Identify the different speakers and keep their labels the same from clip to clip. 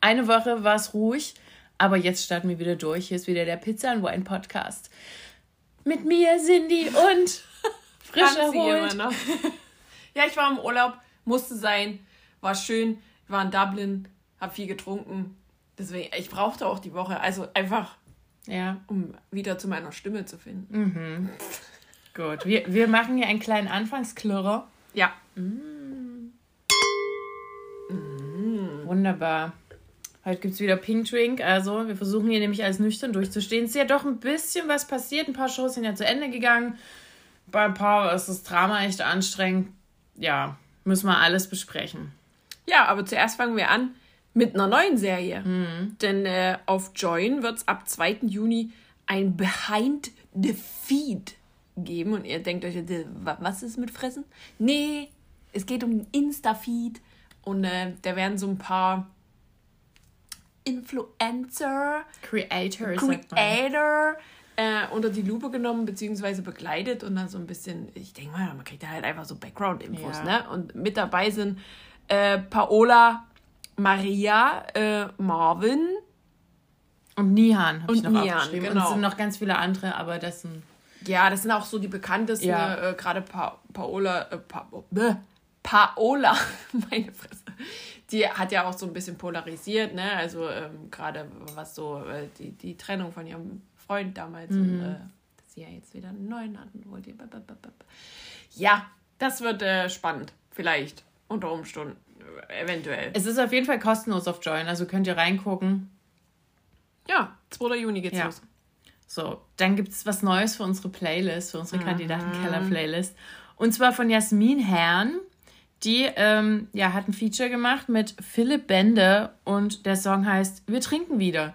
Speaker 1: Eine Woche war es ruhig, aber jetzt starten wir wieder durch. Hier ist wieder der Pizza and Wine Podcast. Mit mir, Cindy und frisch
Speaker 2: Franzi
Speaker 1: erholt.
Speaker 2: immer noch. Ja, ich war im Urlaub, musste sein, war schön, war in Dublin, hab viel getrunken. Deswegen, ich brauchte auch die Woche, also einfach,
Speaker 1: Ja,
Speaker 2: um wieder zu meiner Stimme zu finden.
Speaker 1: gut. Wir, wir machen hier einen kleinen Anfangsklirrer.
Speaker 2: Ja,
Speaker 1: Wunderbar. Heute gibt es wieder Pink Drink. Also, wir versuchen hier nämlich alles nüchtern durchzustehen. Es ist ja doch ein bisschen was passiert. Ein paar Shows sind ja zu Ende gegangen. Bei ein paar ist das Drama echt anstrengend. Ja, müssen wir alles besprechen.
Speaker 2: Ja, aber zuerst fangen wir an mit einer neuen Serie. Denn äh, auf Join wird es ab 2. Juni ein Behind the Feed geben. Und ihr denkt euch, äh, wa- was ist mit Fressen? Nee, es geht um den Insta-Feed. Und äh, da werden so ein paar Influencer,
Speaker 1: man.
Speaker 2: Creator äh, unter die Lupe genommen beziehungsweise begleitet und dann so ein bisschen, ich denke mal, man kriegt da halt einfach so Background-Infos,
Speaker 1: Ja.
Speaker 2: ne? Und mit dabei sind äh, Paola, Maria, äh, Marvin,
Speaker 1: Und Nihan habe ich
Speaker 2: Und
Speaker 1: noch
Speaker 2: Nihan,
Speaker 1: aufgeschrieben. Und
Speaker 2: genau.
Speaker 1: es sind noch ganz viele andere, aber das sind.
Speaker 2: ja, das sind auch so die bekanntesten,
Speaker 1: Ja.
Speaker 2: äh, gerade pa Paola, äh, pa Paola, meine Fresse, die hat ja auch so ein bisschen polarisiert, ne? Also ähm, gerade was so äh, die, die Trennung von ihrem Freund damals und äh, dass sie ja jetzt wieder einen neuen hatten wollte. Ja, das wird äh, spannend, vielleicht unter Umständen, äh, eventuell.
Speaker 1: Es ist auf jeden Fall kostenlos auf Join, also könnt ihr reingucken.
Speaker 2: Ja, 2. Juni geht's
Speaker 1: Ja.
Speaker 2: los.
Speaker 1: So, dann gibt es was Neues für unsere Playlist, für unsere Kandidatenkeller-Playlist. Und zwar von Jasmin Herrn. Die ähm, ja, hat ein Feature gemacht mit Philipp Bende und der Song heißt Wir trinken wieder.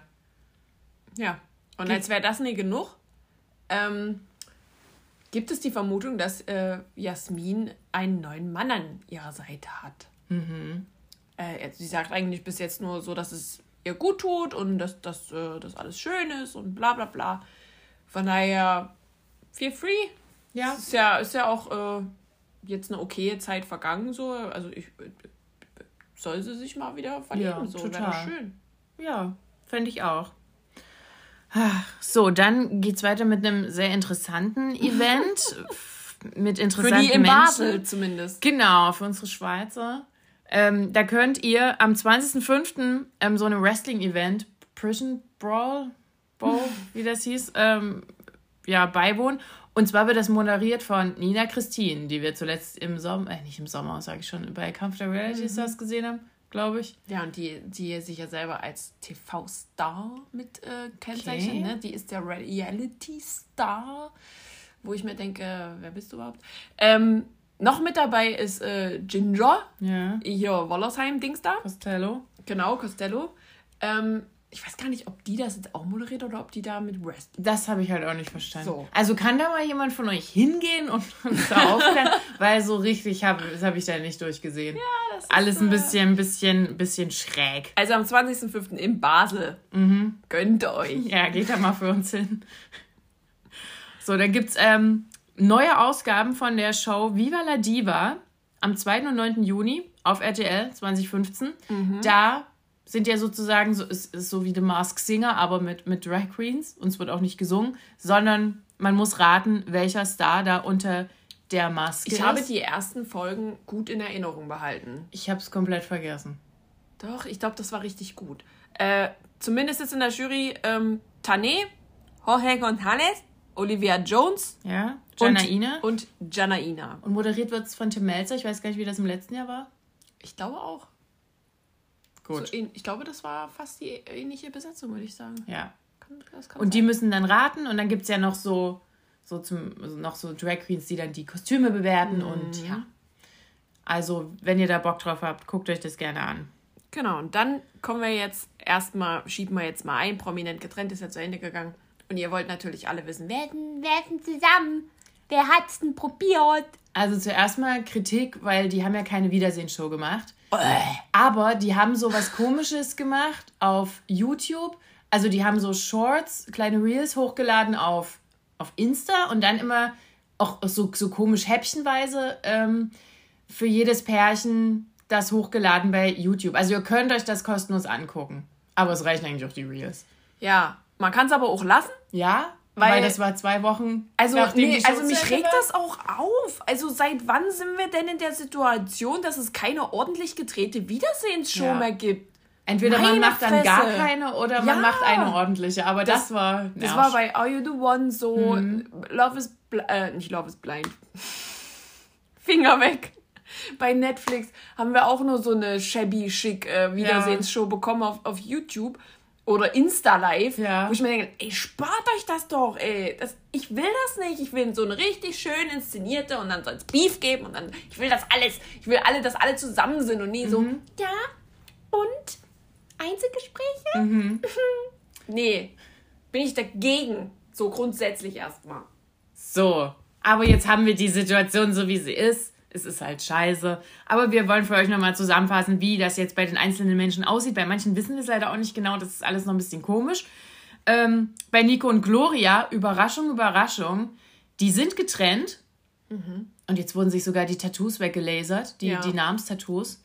Speaker 2: Ja, und als wäre das nicht genug, ähm, gibt es die Vermutung, dass äh, Jasmin einen neuen Mann an ihrer Seite hat. Äh, sie sagt eigentlich bis jetzt nur so, dass es ihr gut tut und dass, dass äh, das alles schön ist und bla bla bla. Von daher, feel free.
Speaker 1: Ja.
Speaker 2: Ist ja, ist ja auch äh, jetzt eine okaye Zeit vergangen, so. Also ich äh, soll sie sich mal wieder verlieben.
Speaker 1: Ja,
Speaker 2: so, wäre schön.
Speaker 1: Ja, fände ich auch. So, dann geht's weiter mit einem sehr interessanten Event. mit
Speaker 2: Für
Speaker 1: interessanten
Speaker 2: die in
Speaker 1: Menschen.
Speaker 2: Basel zumindest.
Speaker 1: Genau, für unsere Schweizer. Ähm, da könnt ihr am 20.05. Ähm, so einem Wrestling-Event, Prison Brawl, Brawl wie das hieß, ähm, ja, beiwohnen. Und zwar wird das moderiert von Nina Christine, die wir zuletzt im Sommer, äh, nicht im Sommer, sage ich schon, bei Kampf der Reality Stars gesehen haben, glaube ich.
Speaker 2: Ja, und die, die sich ja selber als TV-Star mit äh, kennzeichnet,
Speaker 1: Okay.
Speaker 2: ne? Die ist der Reality-Star, wo ich mir denke, wer bist du überhaupt? Ähm, noch mit dabei ist äh, Ginger,
Speaker 1: Ja.
Speaker 2: hier Wollersheim-Dings da.
Speaker 1: Costello.
Speaker 2: Genau, Costello. Ähm, ich weiß gar nicht, ob die das jetzt auch moderiert oder ob die da mit Rest.
Speaker 1: Das habe ich halt auch nicht verstanden.
Speaker 2: So.
Speaker 1: Also kann da mal jemand von euch hingehen und uns da aufklären? Weil so richtig habe das habe ich da nicht durchgesehen. Ja,
Speaker 2: das ist,
Speaker 1: Alles ein
Speaker 2: äh,
Speaker 1: bisschen, bisschen, bisschen schräg.
Speaker 2: Also am 20.05. in Basel. Gönnt euch.
Speaker 1: Ja, geht da mal für uns hin. So, dann gibt's ähm, neue Ausgaben von der Show Viva la Diva am 2. und 9. Juni auf RTL 2015. Da sind ja sozusagen, so, ist, ist so wie The Mask Singer, aber mit, mit Drag Queens. Und es wird auch nicht gesungen, sondern man muss raten, welcher Star da unter der Maske
Speaker 2: Ich
Speaker 1: ist.
Speaker 2: habe die ersten Folgen gut in Erinnerung behalten.
Speaker 1: ich habe es komplett vergessen.
Speaker 2: Doch, ich glaube, das war richtig gut. Äh, zumindest ist in der Jury ähm, Tane, Jorge González, Olivia Jones
Speaker 1: Ja, Janaina.
Speaker 2: und, und Janaina.
Speaker 1: Und moderiert wird es von Tim Melzer. Ich weiß gar nicht, wie das im letzten Jahr war.
Speaker 2: Ich glaube auch.
Speaker 1: Gut.
Speaker 2: So, ich glaube, das war fast die ähnliche Besetzung, würde ich sagen.
Speaker 1: Ja.
Speaker 2: Kann, kann
Speaker 1: Und die
Speaker 2: sein.
Speaker 1: müssen dann raten und dann gibt es ja noch so, so zum, also noch so Drag Queens, die dann die Kostüme bewerten und ja. Also, wenn ihr da Bock drauf habt, guckt euch das gerne an.
Speaker 2: Genau, und dann kommen wir jetzt erstmal, schieben wir jetzt mal ein, prominent getrennt ist ja zu Ende gegangen. Und ihr wollt natürlich alle wissen, wer ist denn zusammen? Wer hat's denn probiert?
Speaker 1: Also zuerst mal Kritik, weil die haben ja keine Wiedersehensshow gemacht. Aber die haben so was Komisches gemacht auf YouTube. Also die haben so Shorts, kleine Reels hochgeladen auf, auf Insta und dann immer auch so, so komisch häppchenweise ähm, für jedes Pärchen das hochgeladen bei YouTube. Also ihr könnt euch das kostenlos angucken. Aber es reichen eigentlich auch die Reels.
Speaker 2: Ja, man kann es aber auch lassen.
Speaker 1: Ja, weil, weil, das war zwei Wochen.
Speaker 2: Also, nee, also mich regt das auch auf. Also seit wann sind wir denn in der Situation, dass es keine ordentlich gedrehte Wiedersehensshow ja. mehr gibt? Entweder Meine man macht Fresse. dann gar keine oder ja. man macht eine ordentliche. Aber das, das war.
Speaker 1: Nerv. Das war bei Are You the One so. Mhm.
Speaker 2: Love is äh, nicht Love is Blind. Finger weg. Bei Netflix haben wir auch nur so eine shabby schick äh, Wiedersehensshow ja. bekommen auf, auf YouTube oder Insta-Live, ja. wo ich mir denke, ey, spart euch das doch, ey. Das, ich will das nicht. Ich will so eine richtig schön inszenierte und dann soll es Beef geben und dann, ich will das alles, ich will alle, dass alle zusammen sind und nie mhm. so, ja, und Einzelgespräche? Mhm. nee, bin ich dagegen. So grundsätzlich erstmal.
Speaker 1: So, aber jetzt haben wir die Situation so, wie sie ist es ist halt scheiße. Aber wir wollen für euch nochmal zusammenfassen, wie das jetzt bei den einzelnen Menschen aussieht. Bei manchen wissen wir es leider auch nicht genau, das ist alles noch ein bisschen komisch. Ähm, bei Nico und Gloria, Überraschung, Überraschung, die sind getrennt. Mhm. Und jetzt wurden sich sogar die Tattoos weggelasert, die, ja. die Namenstattoos.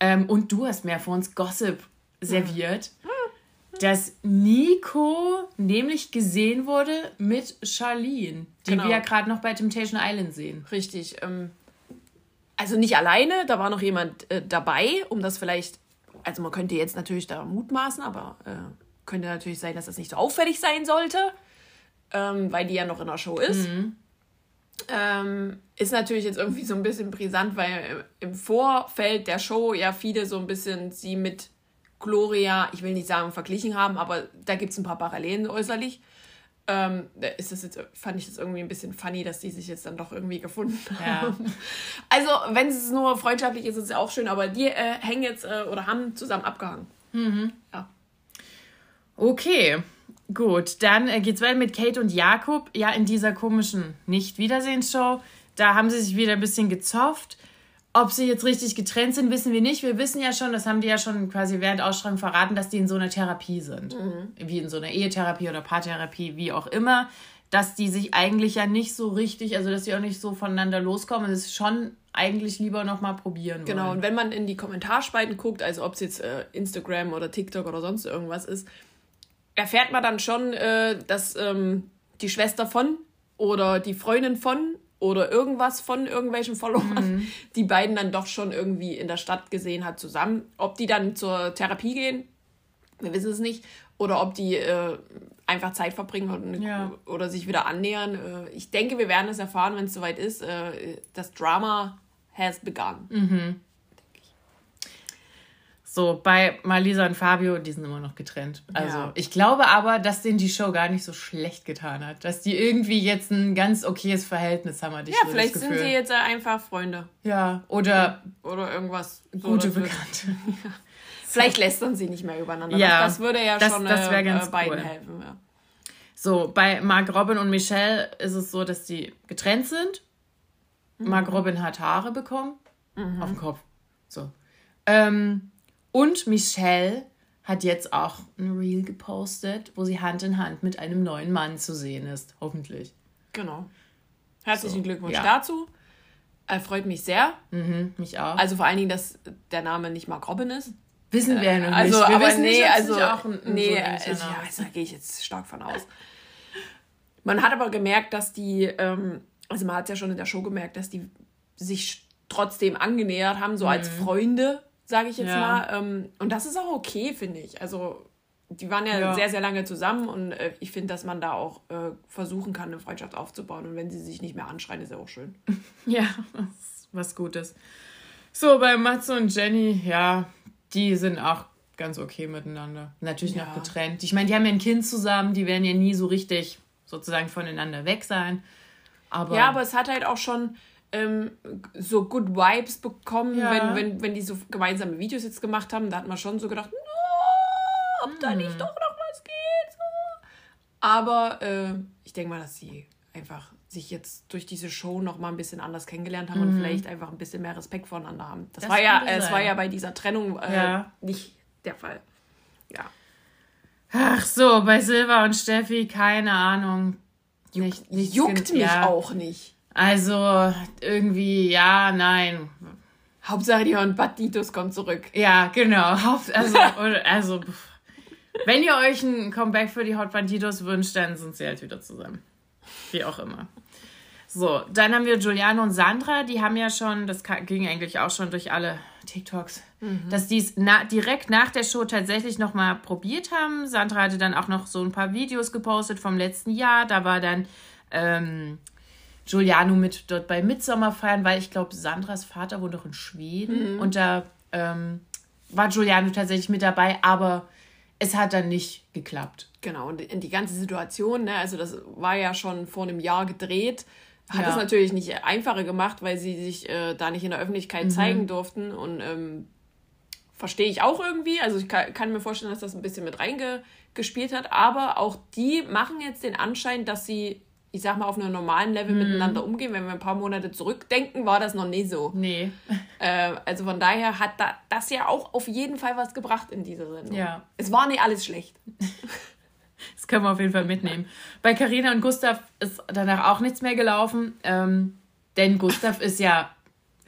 Speaker 1: Ähm, und du hast mir vor uns Gossip serviert, mhm. dass Nico nämlich gesehen wurde mit Charlene, die genau. wir ja gerade noch bei Temptation Island sehen.
Speaker 2: Richtig. Ähm, also nicht alleine, da war noch jemand äh, dabei, um das vielleicht, also man könnte jetzt natürlich da mutmaßen, aber äh, könnte natürlich sein, dass das nicht so auffällig sein sollte, ähm, weil die ja noch in der Show ist. Mhm. Ähm, ist natürlich jetzt irgendwie so ein bisschen brisant, weil im Vorfeld der Show ja viele so ein bisschen sie mit Gloria, ich will nicht sagen verglichen haben, aber da gibt es ein paar Parallelen äußerlich ähm, ist das jetzt, fand ich das irgendwie ein bisschen funny, dass die sich jetzt dann doch irgendwie gefunden ja. haben. Also, wenn es nur freundschaftlich ist, ist es ja auch schön, aber die äh, hängen jetzt äh, oder haben zusammen abgehangen. Mhm. Ja.
Speaker 1: Okay, gut. Dann äh, geht's weiter mit Kate und Jakob. Ja, in dieser komischen Nicht-Wiedersehensshow. Da haben sie sich wieder ein bisschen gezofft. Ob sie jetzt richtig getrennt sind, wissen wir nicht. Wir wissen ja schon, das haben die ja schon quasi während Ausstrahlung verraten, dass die in so einer Therapie sind. Mhm. Wie in so einer Ehetherapie oder Paartherapie, wie auch immer. Dass die sich eigentlich ja nicht so richtig, also dass sie auch nicht so voneinander loskommen. Das ist schon eigentlich lieber nochmal probieren
Speaker 2: Genau, wollen. und wenn man in die Kommentarspalten guckt, also ob es jetzt äh, Instagram oder TikTok oder sonst irgendwas ist, erfährt man dann schon, äh, dass ähm, die Schwester von oder die Freundin von oder irgendwas von irgendwelchen Followern, mhm. die beiden dann doch schon irgendwie in der Stadt gesehen hat zusammen. Ob die dann zur Therapie gehen, wir wissen es nicht. Oder ob die äh, einfach Zeit verbringen oder, ja. oder sich wieder annähern. Äh, ich denke, wir werden es erfahren, wenn es soweit ist. Äh, das Drama has begun. Mhm.
Speaker 1: So, bei Malisa und Fabio, die sind immer noch getrennt. Also, ja. ich glaube aber, dass denen die Show gar nicht so schlecht getan hat. Dass die irgendwie jetzt ein ganz okayes Verhältnis haben, hatte
Speaker 2: ich Ja, so vielleicht sind sie jetzt einfach Freunde.
Speaker 1: Ja, oder.
Speaker 2: Oder irgendwas. So gute Bekannte. ja. Vielleicht lästern sie nicht mehr übereinander. Ja, das, das würde ja das, schon das äh, ganz beiden
Speaker 1: cool. helfen. Ja. So, bei Mark Robin und Michelle ist es so, dass die getrennt sind. Mhm. Mark Robin hat Haare bekommen. Mhm. Auf dem Kopf. So. Ähm, und Michelle hat jetzt auch ein Reel gepostet, wo sie Hand in Hand mit einem neuen Mann zu sehen ist. Hoffentlich.
Speaker 2: Genau. Herzlichen so, Glückwunsch ja. dazu. Er freut mich sehr.
Speaker 1: Mhm, mich auch.
Speaker 2: Also vor allen Dingen, dass der Name nicht Mark Robin ist.
Speaker 1: Wissen wir ja noch also, nicht. Wir
Speaker 2: aber nee, nicht, also, auch ein, ein nee, so also, ja, also, da gehe ich jetzt stark von aus. Man hat aber gemerkt, dass die, ähm, also man hat es ja schon in der Show gemerkt, dass die sich trotzdem angenähert haben, so mhm. als Freunde sage ich jetzt ja. mal. Ähm, und das ist auch okay, finde ich. Also die waren ja, ja, sehr, sehr lange zusammen und äh, ich finde, dass man da auch äh, versuchen kann, eine Freundschaft aufzubauen. Und wenn sie sich nicht mehr anschreien, ist ja auch schön.
Speaker 1: ja, was Gutes. So, bei Matze und Jenny, ja, die sind auch ganz okay miteinander. Natürlich ja. noch getrennt. Ich meine, die haben ja ein Kind zusammen, die werden ja nie so richtig sozusagen voneinander weg sein.
Speaker 2: Aber ja, aber es hat halt auch schon ähm, so Good Vibes bekommen,
Speaker 1: Ja.
Speaker 2: wenn, wenn, wenn die so gemeinsame Videos jetzt gemacht haben. Da hat man schon so gedacht, no, ob da nicht doch noch was geht. So. Aber äh, ich denke mal, dass sie einfach sich jetzt durch diese Show noch mal ein bisschen anders kennengelernt haben und vielleicht einfach ein bisschen mehr Respekt voneinander haben. Das,
Speaker 1: Das
Speaker 2: war ja, es war ja bei dieser Trennung äh,
Speaker 1: Ja.
Speaker 2: nicht der Fall. Ja.
Speaker 1: Ach so, bei Silva und Steffi, keine Ahnung. Nicht, nicht
Speaker 2: Juckt mich auch nicht.
Speaker 1: Also irgendwie, ja, nein.
Speaker 2: Hauptsache die und Batitos kommt zurück.
Speaker 1: Ja, genau. Haupt- Also, also wenn ihr euch ein Comeback für die Hot Banditos wünscht, dann sind sie halt wieder zusammen. Wie auch immer. So, dann haben wir Giuliano und Sandra, die haben ja schon, das ging eigentlich auch schon durch alle TikToks, dass die es na, direkt nach der Show tatsächlich nochmal probiert haben. Sandra hatte dann auch noch so ein paar Videos gepostet vom letzten Jahr. Da war dann ähm, Giuliano mit dort bei Midsommer feiern, weil ich glaube, Sandras Vater wohnt doch in Schweden. Und da ähm, war Giuliano tatsächlich mit dabei, aber es hat dann nicht geklappt.
Speaker 2: Genau, und in die ganze Situation, ne, also das war ja schon vor einem Jahr gedreht, hat
Speaker 1: Ja.
Speaker 2: es natürlich nicht einfacher gemacht, weil sie sich äh, da nicht in der Öffentlichkeit
Speaker 1: Mhm.
Speaker 2: zeigen durften. Und ähm, verstehe ich auch irgendwie. Also ich kann, kann mir vorstellen, dass das ein bisschen mit reingespielt hat. Aber auch die machen jetzt den Anschein, dass sie, ich sag mal, auf einem normalen Level
Speaker 1: Mhm.
Speaker 2: miteinander umgehen. Wenn wir ein paar Monate zurückdenken, war das noch nie so.
Speaker 1: Nee.
Speaker 2: Äh, also von daher hat da, das ja auch auf jeden Fall was gebracht in dieser Sendung.
Speaker 1: Ja.
Speaker 2: Es war nicht alles schlecht.
Speaker 1: Das können wir auf jeden Fall mitnehmen. Bei Karina und Gustav ist danach auch nichts mehr gelaufen, ähm, denn Gustav ist ja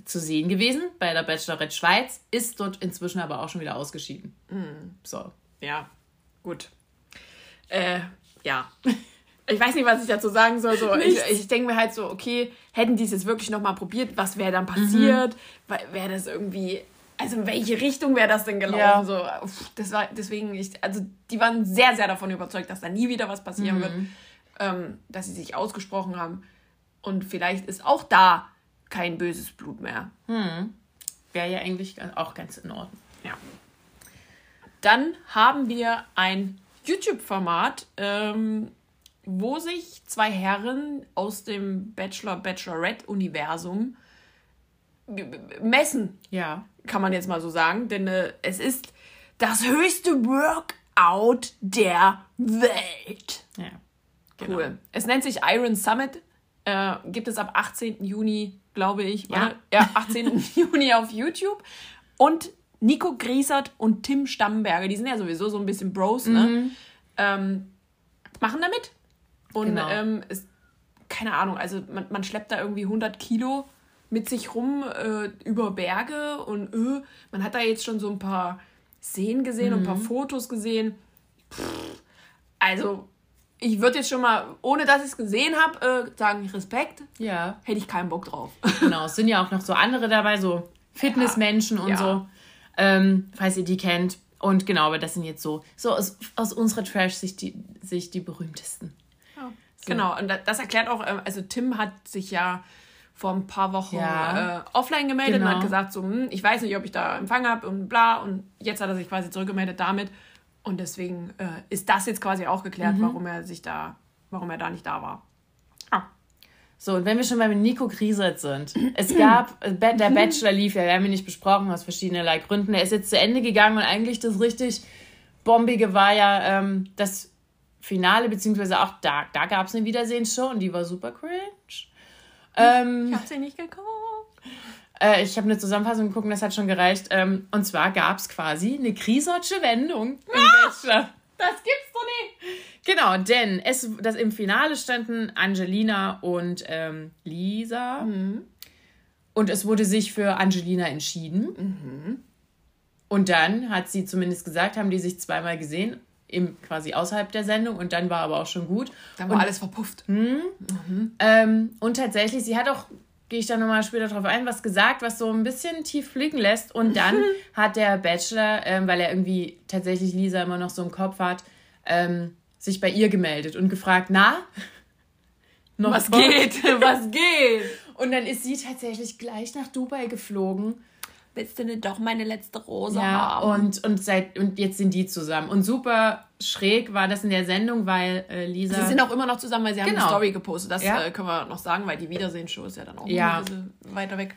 Speaker 1: zu sehen gewesen bei der Bachelorette Schweiz, ist dort inzwischen aber auch schon wieder ausgeschieden. So.
Speaker 2: Ja, gut. Äh, ja. Ich weiß nicht, was ich dazu sagen soll. So, ich ich denke mir halt so, okay, hätten die es jetzt wirklich nochmal probiert, was wäre dann passiert? Wäre das irgendwie, also in welche Richtung wäre das denn gelaufen?
Speaker 1: Ja.
Speaker 2: So, das war deswegen, ich, also die waren sehr, sehr davon überzeugt, dass da nie wieder was passieren wird, ähm, dass sie sich ausgesprochen haben. Und vielleicht ist auch da kein böses Blut mehr.
Speaker 1: Wäre ja eigentlich auch ganz in Ordnung.
Speaker 2: Ja. Dann haben wir ein YouTube-Format, ähm, wo sich zwei Herren aus dem Bachelor-Bachelorette-Universum messen,
Speaker 1: Ja.
Speaker 2: kann man jetzt mal so sagen. Denn äh, es ist das höchste Workout der Welt.
Speaker 1: Ja.
Speaker 2: Cool. Es nennt sich Iron Summit. Äh, gibt es ab 18. Juni, glaube ich.
Speaker 1: Ja.
Speaker 2: Warte. ja 18. Juni auf YouTube. Und Nico Griesert und Tim Stamberger, die sind ja sowieso so ein bisschen Bros, ne? Ähm, machen damit. Und
Speaker 1: Genau.
Speaker 2: ähm, ist, keine Ahnung, also man, man schleppt da irgendwie 100 Kilo mit sich rum äh, über Berge und äh, man hat da jetzt schon so ein paar Szenen gesehen und ein paar Fotos gesehen. Pff, also, ich würde jetzt schon mal, ohne dass ich es gesehen habe, äh, sagen, Respekt,
Speaker 1: Ja.
Speaker 2: hätte ich keinen Bock drauf.
Speaker 1: Genau. Es sind ja auch noch so andere dabei, so Fitnessmenschen und
Speaker 2: Ja.
Speaker 1: so. Ähm, falls ihr die kennt. Und genau, aber das sind jetzt so, so aus, aus unserer Trash-Sicht die, Sicht die berühmtesten.
Speaker 2: Genau, und da- das erklärt auch, ähm, also Tim hat sich ja vor ein paar Wochen
Speaker 1: Ja.
Speaker 2: äh, offline gemeldet und
Speaker 1: Genau.
Speaker 2: hat gesagt, so, hm, ich weiß nicht, ob ich da Empfang habe und bla. Und jetzt hat er sich quasi zurückgemeldet damit. Und deswegen äh, ist das jetzt quasi auch geklärt,
Speaker 1: Mhm.
Speaker 2: warum er sich da, warum er da nicht da war. Ah,
Speaker 1: So, und wenn wir schon bei Nico Griesert sind. Es gab, äh, der Bachelor lief ja, wir haben ihn nicht besprochen, aus verschiedenerlei Gründen. Er ist jetzt zu Ende gegangen und eigentlich das richtig Bombige war ja ähm, das Finale, beziehungsweise auch da, da gab es eine Wiedersehensshow und die war super cringe. Ähm,
Speaker 2: ich hab sie nicht geguckt.
Speaker 1: äh, ich habe eine Zusammenfassung geguckt das hat schon gereicht. Ähm, und zwar gab es quasi eine Griesertsche Wendung im Bachelor.
Speaker 2: Das gibt's doch nicht.
Speaker 1: Genau, denn es, das im Finale standen Angelina und ähm, Lisa. Und es wurde sich für Angelina entschieden. Und dann hat sie zumindest gesagt, haben die sich zweimal gesehen, im, quasi außerhalb der Sendung. Und dann war aber auch schon gut.
Speaker 2: Dann war alles verpufft.
Speaker 1: Ähm, und tatsächlich, sie hat auch, gehe ich da nochmal später drauf ein, was gesagt, was so ein bisschen tief blicken lässt. Und dann hat der Bachelor, ähm, weil er irgendwie tatsächlich Lisa immer noch so im Kopf hat, ähm, sich bei ihr gemeldet und gefragt, na?
Speaker 2: Was
Speaker 1: Bock?
Speaker 2: geht? Was geht?
Speaker 1: Und dann ist sie tatsächlich gleich nach Dubai geflogen
Speaker 2: willst du nicht doch meine letzte Rose
Speaker 1: ja,
Speaker 2: haben?
Speaker 1: und, und, seit, und jetzt sind die zusammen. Und super schräg war das in der Sendung, weil äh, Lisa.
Speaker 2: Sie sind auch immer noch zusammen, weil sie haben
Speaker 1: Genau.
Speaker 2: eine Story gepostet. Das
Speaker 1: Ja.
Speaker 2: äh, können wir noch sagen, weil die Wiedersehen-Show ist ja dann auch
Speaker 1: Ja.
Speaker 2: ein bisschen weiter weg.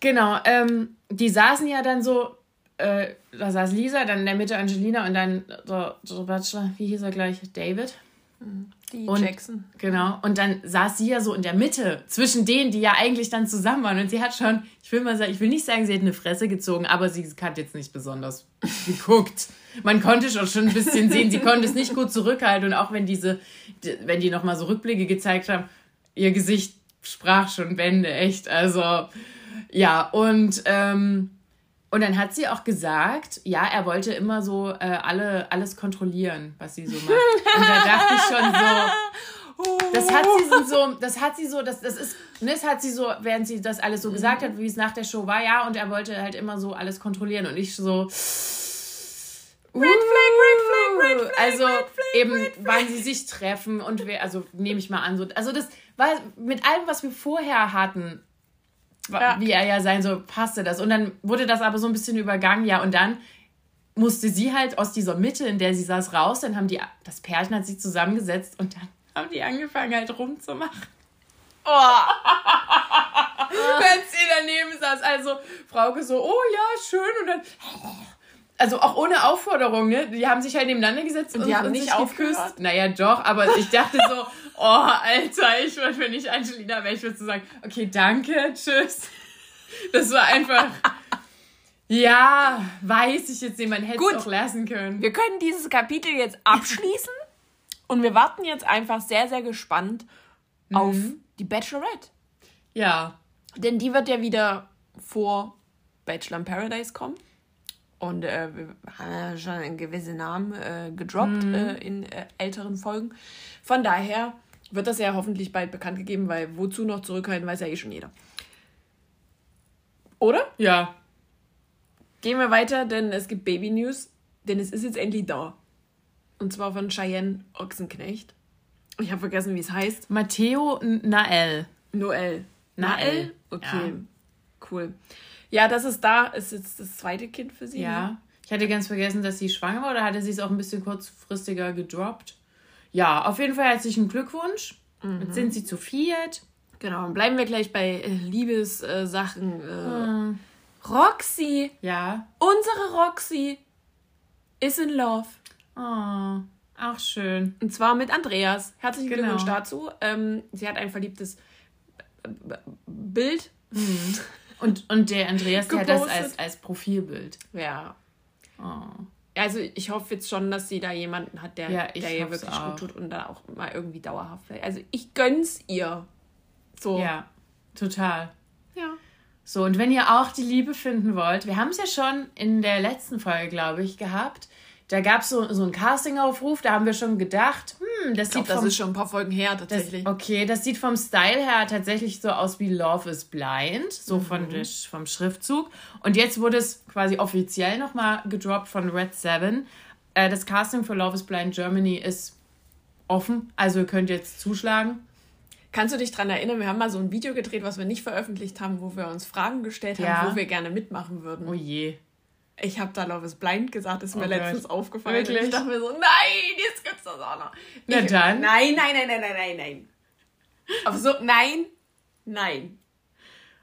Speaker 1: Genau, ähm, die saßen ja dann so, äh, da saß Lisa, dann in der Mitte Angelina und dann der, der Bachelor, wie hieß er gleich? David?
Speaker 2: Die
Speaker 1: Und-
Speaker 2: Jackson.
Speaker 1: Genau. Und dann saß sie ja so in der Mitte zwischen denen, die ja eigentlich dann zusammen waren. Und sie hat schon, ich will mal sagen, ich will nicht sagen, sie hat eine Fresse gezogen, aber sie hat jetzt nicht besonders geguckt. Man konnte schon schon ein bisschen sehen, sie konnte es nicht gut zurückhalten. Und auch wenn diese, die- wenn die nochmal so Rückblicke gezeigt haben, ihr Gesicht sprach schon Bände, echt. Also, ja, und, ähm, und dann hat sie auch gesagt, ja, er wollte immer so äh, alle, alles kontrollieren, was sie so macht. Und da dachte ich schon so, das hat sie so, das hat sie so, das, das ist, ne, das hat sie so, während sie das alles so gesagt hat, wie es nach der Show war, ja, und er wollte halt immer so alles kontrollieren und ich so. Red Flag, Red Flag, Red Flag. Also eben, wann sie sich treffen und wer, also nehme ich mal an, so, also das war mit allem, was wir vorher hatten,
Speaker 2: Ja.
Speaker 1: wie er ja sein so, passte das. Und dann wurde das aber so ein bisschen übergangen, ja, und dann musste sie halt aus dieser Mitte, in der sie saß, raus. Dann haben die, das Pärchen hat sich zusammengesetzt und dann haben die angefangen halt rumzumachen.
Speaker 2: Oh,
Speaker 1: Wenn sie daneben saß, also Frauke so, oh ja, schön und dann, also auch ohne Aufforderung, ne? Die haben sich halt nebeneinander gesetzt und,
Speaker 2: die haben
Speaker 1: und
Speaker 2: nicht
Speaker 1: sich
Speaker 2: aufgehört?
Speaker 1: geküsst. Naja, doch, aber ich dachte so, oh, Alter, ich würde, wenn ich Angelina wäre, ich würde so sagen, okay, danke, tschüss. Das war einfach, ja, weiß ich jetzt nicht, man hätte es auch lassen können.
Speaker 2: wir können dieses Kapitel jetzt abschließen und wir warten jetzt einfach sehr, sehr gespannt auf die Bachelorette.
Speaker 1: Ja,
Speaker 2: Denn die wird ja wieder vor Bachelor in Paradise kommen. Und äh, wir haben ja schon einen gewissen Namen äh, gedroppt äh, in äh, älteren Folgen. Von daher wird das ja hoffentlich bald bekannt gegeben, weil wozu noch zurückhalten, weiß ja eh schon jeder. Oder?
Speaker 1: ja,
Speaker 2: Gehen wir weiter, denn es gibt Baby News, denn es ist jetzt endlich da. Und zwar von Cheyenne Ochsenknecht. Ich habe vergessen, wie es heißt.
Speaker 1: Matteo Nael.
Speaker 2: Noel.
Speaker 1: Nael?
Speaker 2: Okay, cool. Ja, das ist da. Ist jetzt das zweite Kind für sie. ne?
Speaker 1: Ja. Ich hatte ganz vergessen, dass sie schwanger war oder hatte sie es auch ein bisschen kurzfristiger gedroppt? Ja, auf jeden Fall herzlichen Glückwunsch.
Speaker 2: Mhm.
Speaker 1: Jetzt sind sie zu viert.
Speaker 2: Genau, und bleiben wir gleich bei äh, Liebessachen. Äh,
Speaker 1: Hm.
Speaker 2: Roxy,
Speaker 1: Ja.
Speaker 2: unsere Roxy, ist in Love.
Speaker 1: Oh, auch schön.
Speaker 2: Und zwar mit Andreas. Herzlichen
Speaker 1: Genau.
Speaker 2: Glückwunsch dazu. Ähm, sie hat ein verliebtes äh, Bild.
Speaker 1: Und, und der Andreas, der hat das als, als Profilbild.
Speaker 2: Ja.
Speaker 1: Oh.
Speaker 2: Also ich hoffe jetzt schon, dass sie da jemanden hat, der,
Speaker 1: Ja,
Speaker 2: der ihr wirklich
Speaker 1: auch.
Speaker 2: gut tut und da auch mal irgendwie dauerhaft bleibt. Also ich gönn's ihr. So.
Speaker 1: Ja, total.
Speaker 2: Ja.
Speaker 1: So, und wenn ihr auch die Liebe finden wollt, wir haben es ja schon in der letzten Folge, glaube ich, gehabt. Da gab es so, so einen Castingaufruf, da haben wir schon gedacht, hm, das
Speaker 2: Ich glaube,
Speaker 1: sieht
Speaker 2: das
Speaker 1: vom
Speaker 2: ist schon ein paar Folgen her
Speaker 1: Das,
Speaker 2: tatsächlich.
Speaker 1: okay, das sieht vom Style her tatsächlich so aus wie Love is Blind, so von der, vom Schriftzug. Und jetzt wurde es quasi offiziell nochmal gedroppt von Red Seven. Äh, das Casting für Love is Blind Germany ist offen, also ihr könnt jetzt zuschlagen.
Speaker 2: Kannst du dich daran erinnern, wir haben mal so ein Video gedreht, was wir nicht veröffentlicht haben, wo wir uns Fragen gestellt haben,
Speaker 1: Ja.
Speaker 2: wo wir gerne mitmachen würden.
Speaker 1: Oh je.
Speaker 2: Ich habe da Love is Blind gesagt, ist mir
Speaker 1: Oh
Speaker 2: letztens
Speaker 1: Gott.
Speaker 2: aufgefallen. Und
Speaker 1: Wirklich?
Speaker 2: ich dachte mir so, nein, jetzt gibt's das auch noch.
Speaker 1: Na
Speaker 2: ich,
Speaker 1: dann.
Speaker 2: Nein, nein, nein, nein, nein, nein, nein. Aber so, nein, nein.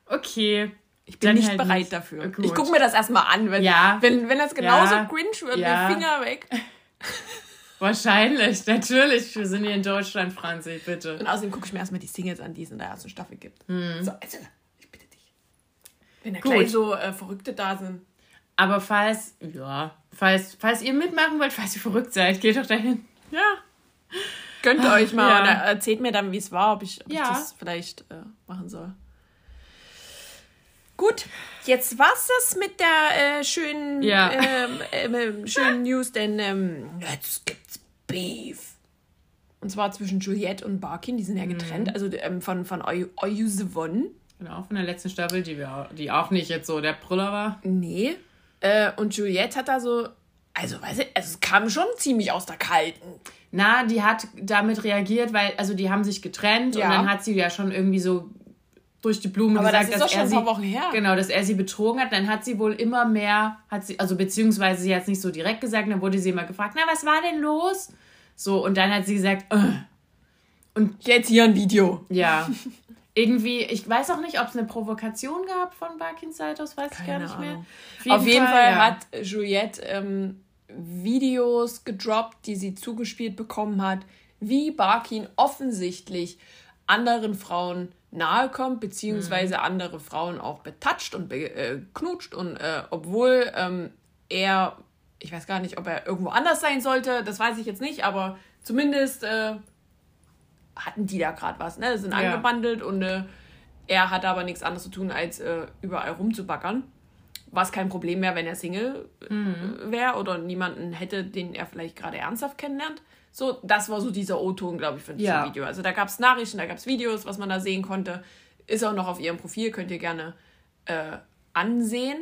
Speaker 1: Okay.
Speaker 2: Ich bin
Speaker 1: Dann
Speaker 2: nicht
Speaker 1: halt
Speaker 2: bereit
Speaker 1: nicht.
Speaker 2: dafür.
Speaker 1: Gut.
Speaker 2: Ich gucke mir das erstmal an. Wenn,
Speaker 1: Ja.
Speaker 2: wenn, wenn das genauso
Speaker 1: Ja.
Speaker 2: cringe wird,
Speaker 1: Ja.
Speaker 2: mit Finger weg.
Speaker 1: Wahrscheinlich, natürlich. Wir sind hier in Deutschland, Franzi, bitte.
Speaker 2: Und außerdem gucke ich mir erstmal die Singles an, die es in der ersten Staffel gibt. So, also, ich bitte dich. Wenn da
Speaker 1: Hm. Gut.
Speaker 2: gleich so äh, Verrückte da sind.
Speaker 1: Aber falls, ja, falls, falls ihr mitmachen wollt, falls ihr verrückt seid, geht doch dahin.
Speaker 2: Ja. Gönnt euch mal
Speaker 1: Ja.
Speaker 2: äh, erzählt mir dann, wie es war, ob ich, ob
Speaker 1: Ja.
Speaker 2: ich das vielleicht äh, machen soll. Gut, jetzt war's das mit der äh, schönen,
Speaker 1: Ja.
Speaker 2: ähm, ähm, schönen News, denn ähm, jetzt gibt's Beef. Und zwar zwischen Juliette und Barkin, die sind ja
Speaker 1: Mhm.
Speaker 2: getrennt, also ähm, von, von Eusevon.
Speaker 1: Genau, von der letzten Staffel, die, wir, auch- die auch nicht jetzt so der Brüller war.
Speaker 2: Nee. Äh, und Juliette hat da so, also weiß ich, also es kam schon ziemlich aus der Kalten.
Speaker 1: Na, die hat damit reagiert, weil, also die haben sich getrennt
Speaker 2: Ja.
Speaker 1: und dann hat sie ja schon irgendwie so durch die Blume Aber gesagt, das dass er sie, Genau, dass er sie betrogen hat. Dann hat sie wohl immer mehr, hat sie, also beziehungsweise sie hat es nicht so direkt gesagt, dann wurde sie immer gefragt, na, was war denn los? So, und dann hat sie gesagt, äh.
Speaker 2: und jetzt hier ein Video.
Speaker 1: Ja. Irgendwie, ich weiß auch nicht, ob es eine Provokation gab von Barkins Seite aus, weiß Keine ich gar nicht Ahnung.
Speaker 2: mehr. Auf jeden, Auf jeden Fall, Fall ja. hat Juliette ähm, Videos gedroppt, die sie zugespielt bekommen hat, wie Barkin offensichtlich anderen Frauen nahe kommt, beziehungsweise mhm. andere Frauen auch betatscht und beknutscht. Äh, und äh, obwohl ähm, er, ich weiß gar nicht, ob er irgendwo anders sein sollte, das weiß ich jetzt nicht, aber zumindest äh, hatten die da gerade was, ne? Sind ja. angebandelt und äh, er hat aber nichts anderes zu tun, als äh, überall rumzubackern. Was kein Problem wäre, wenn er Single mhm. wäre oder niemanden hätte, den er vielleicht gerade ernsthaft kennenlernt. So, das war so dieser O-Ton, glaube ich, von diesem ja. Video. Also da gab es Nachrichten, da gab es Videos, was man da sehen konnte. Ist auch noch auf ihrem Profil, könnt ihr gerne äh, ansehen.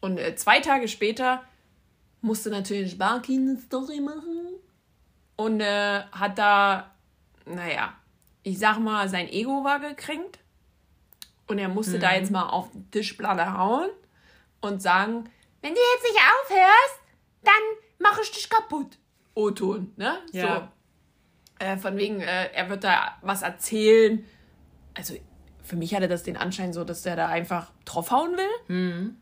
Speaker 2: Und äh, zwei Tage später musste natürlich Barkin eine Story machen und äh, hat da, naja, ich sag mal, sein Ego war gekränkt. Und er musste mhm. da jetzt mal auf die Tischplatte hauen und sagen, wenn du jetzt nicht aufhörst, dann mache ich dich kaputt. O-Ton, ne? Ja. So. Äh, von wegen, äh, er wird da was erzählen. Also für mich hatte das den Anschein so, dass der da einfach draufhauen will. Mhm.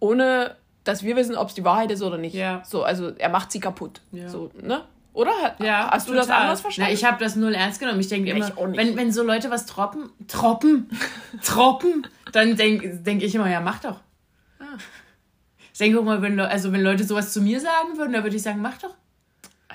Speaker 2: Ohne dass wir wissen, ob es die Wahrheit ist oder nicht. Ja. So, also er macht sie kaputt. Ja. So, ne? Oder? Ja,
Speaker 1: Hast du das anders verstanden? Na, ich habe das null ernst genommen. Ich denke immer, wenn, wenn so Leute was troppen, troppen, troppen, dann denke denk ich immer, ja, mach doch. Ah. Ich denke auch mal, wenn, also wenn Leute sowas zu mir sagen würden, dann würde ich sagen, mach doch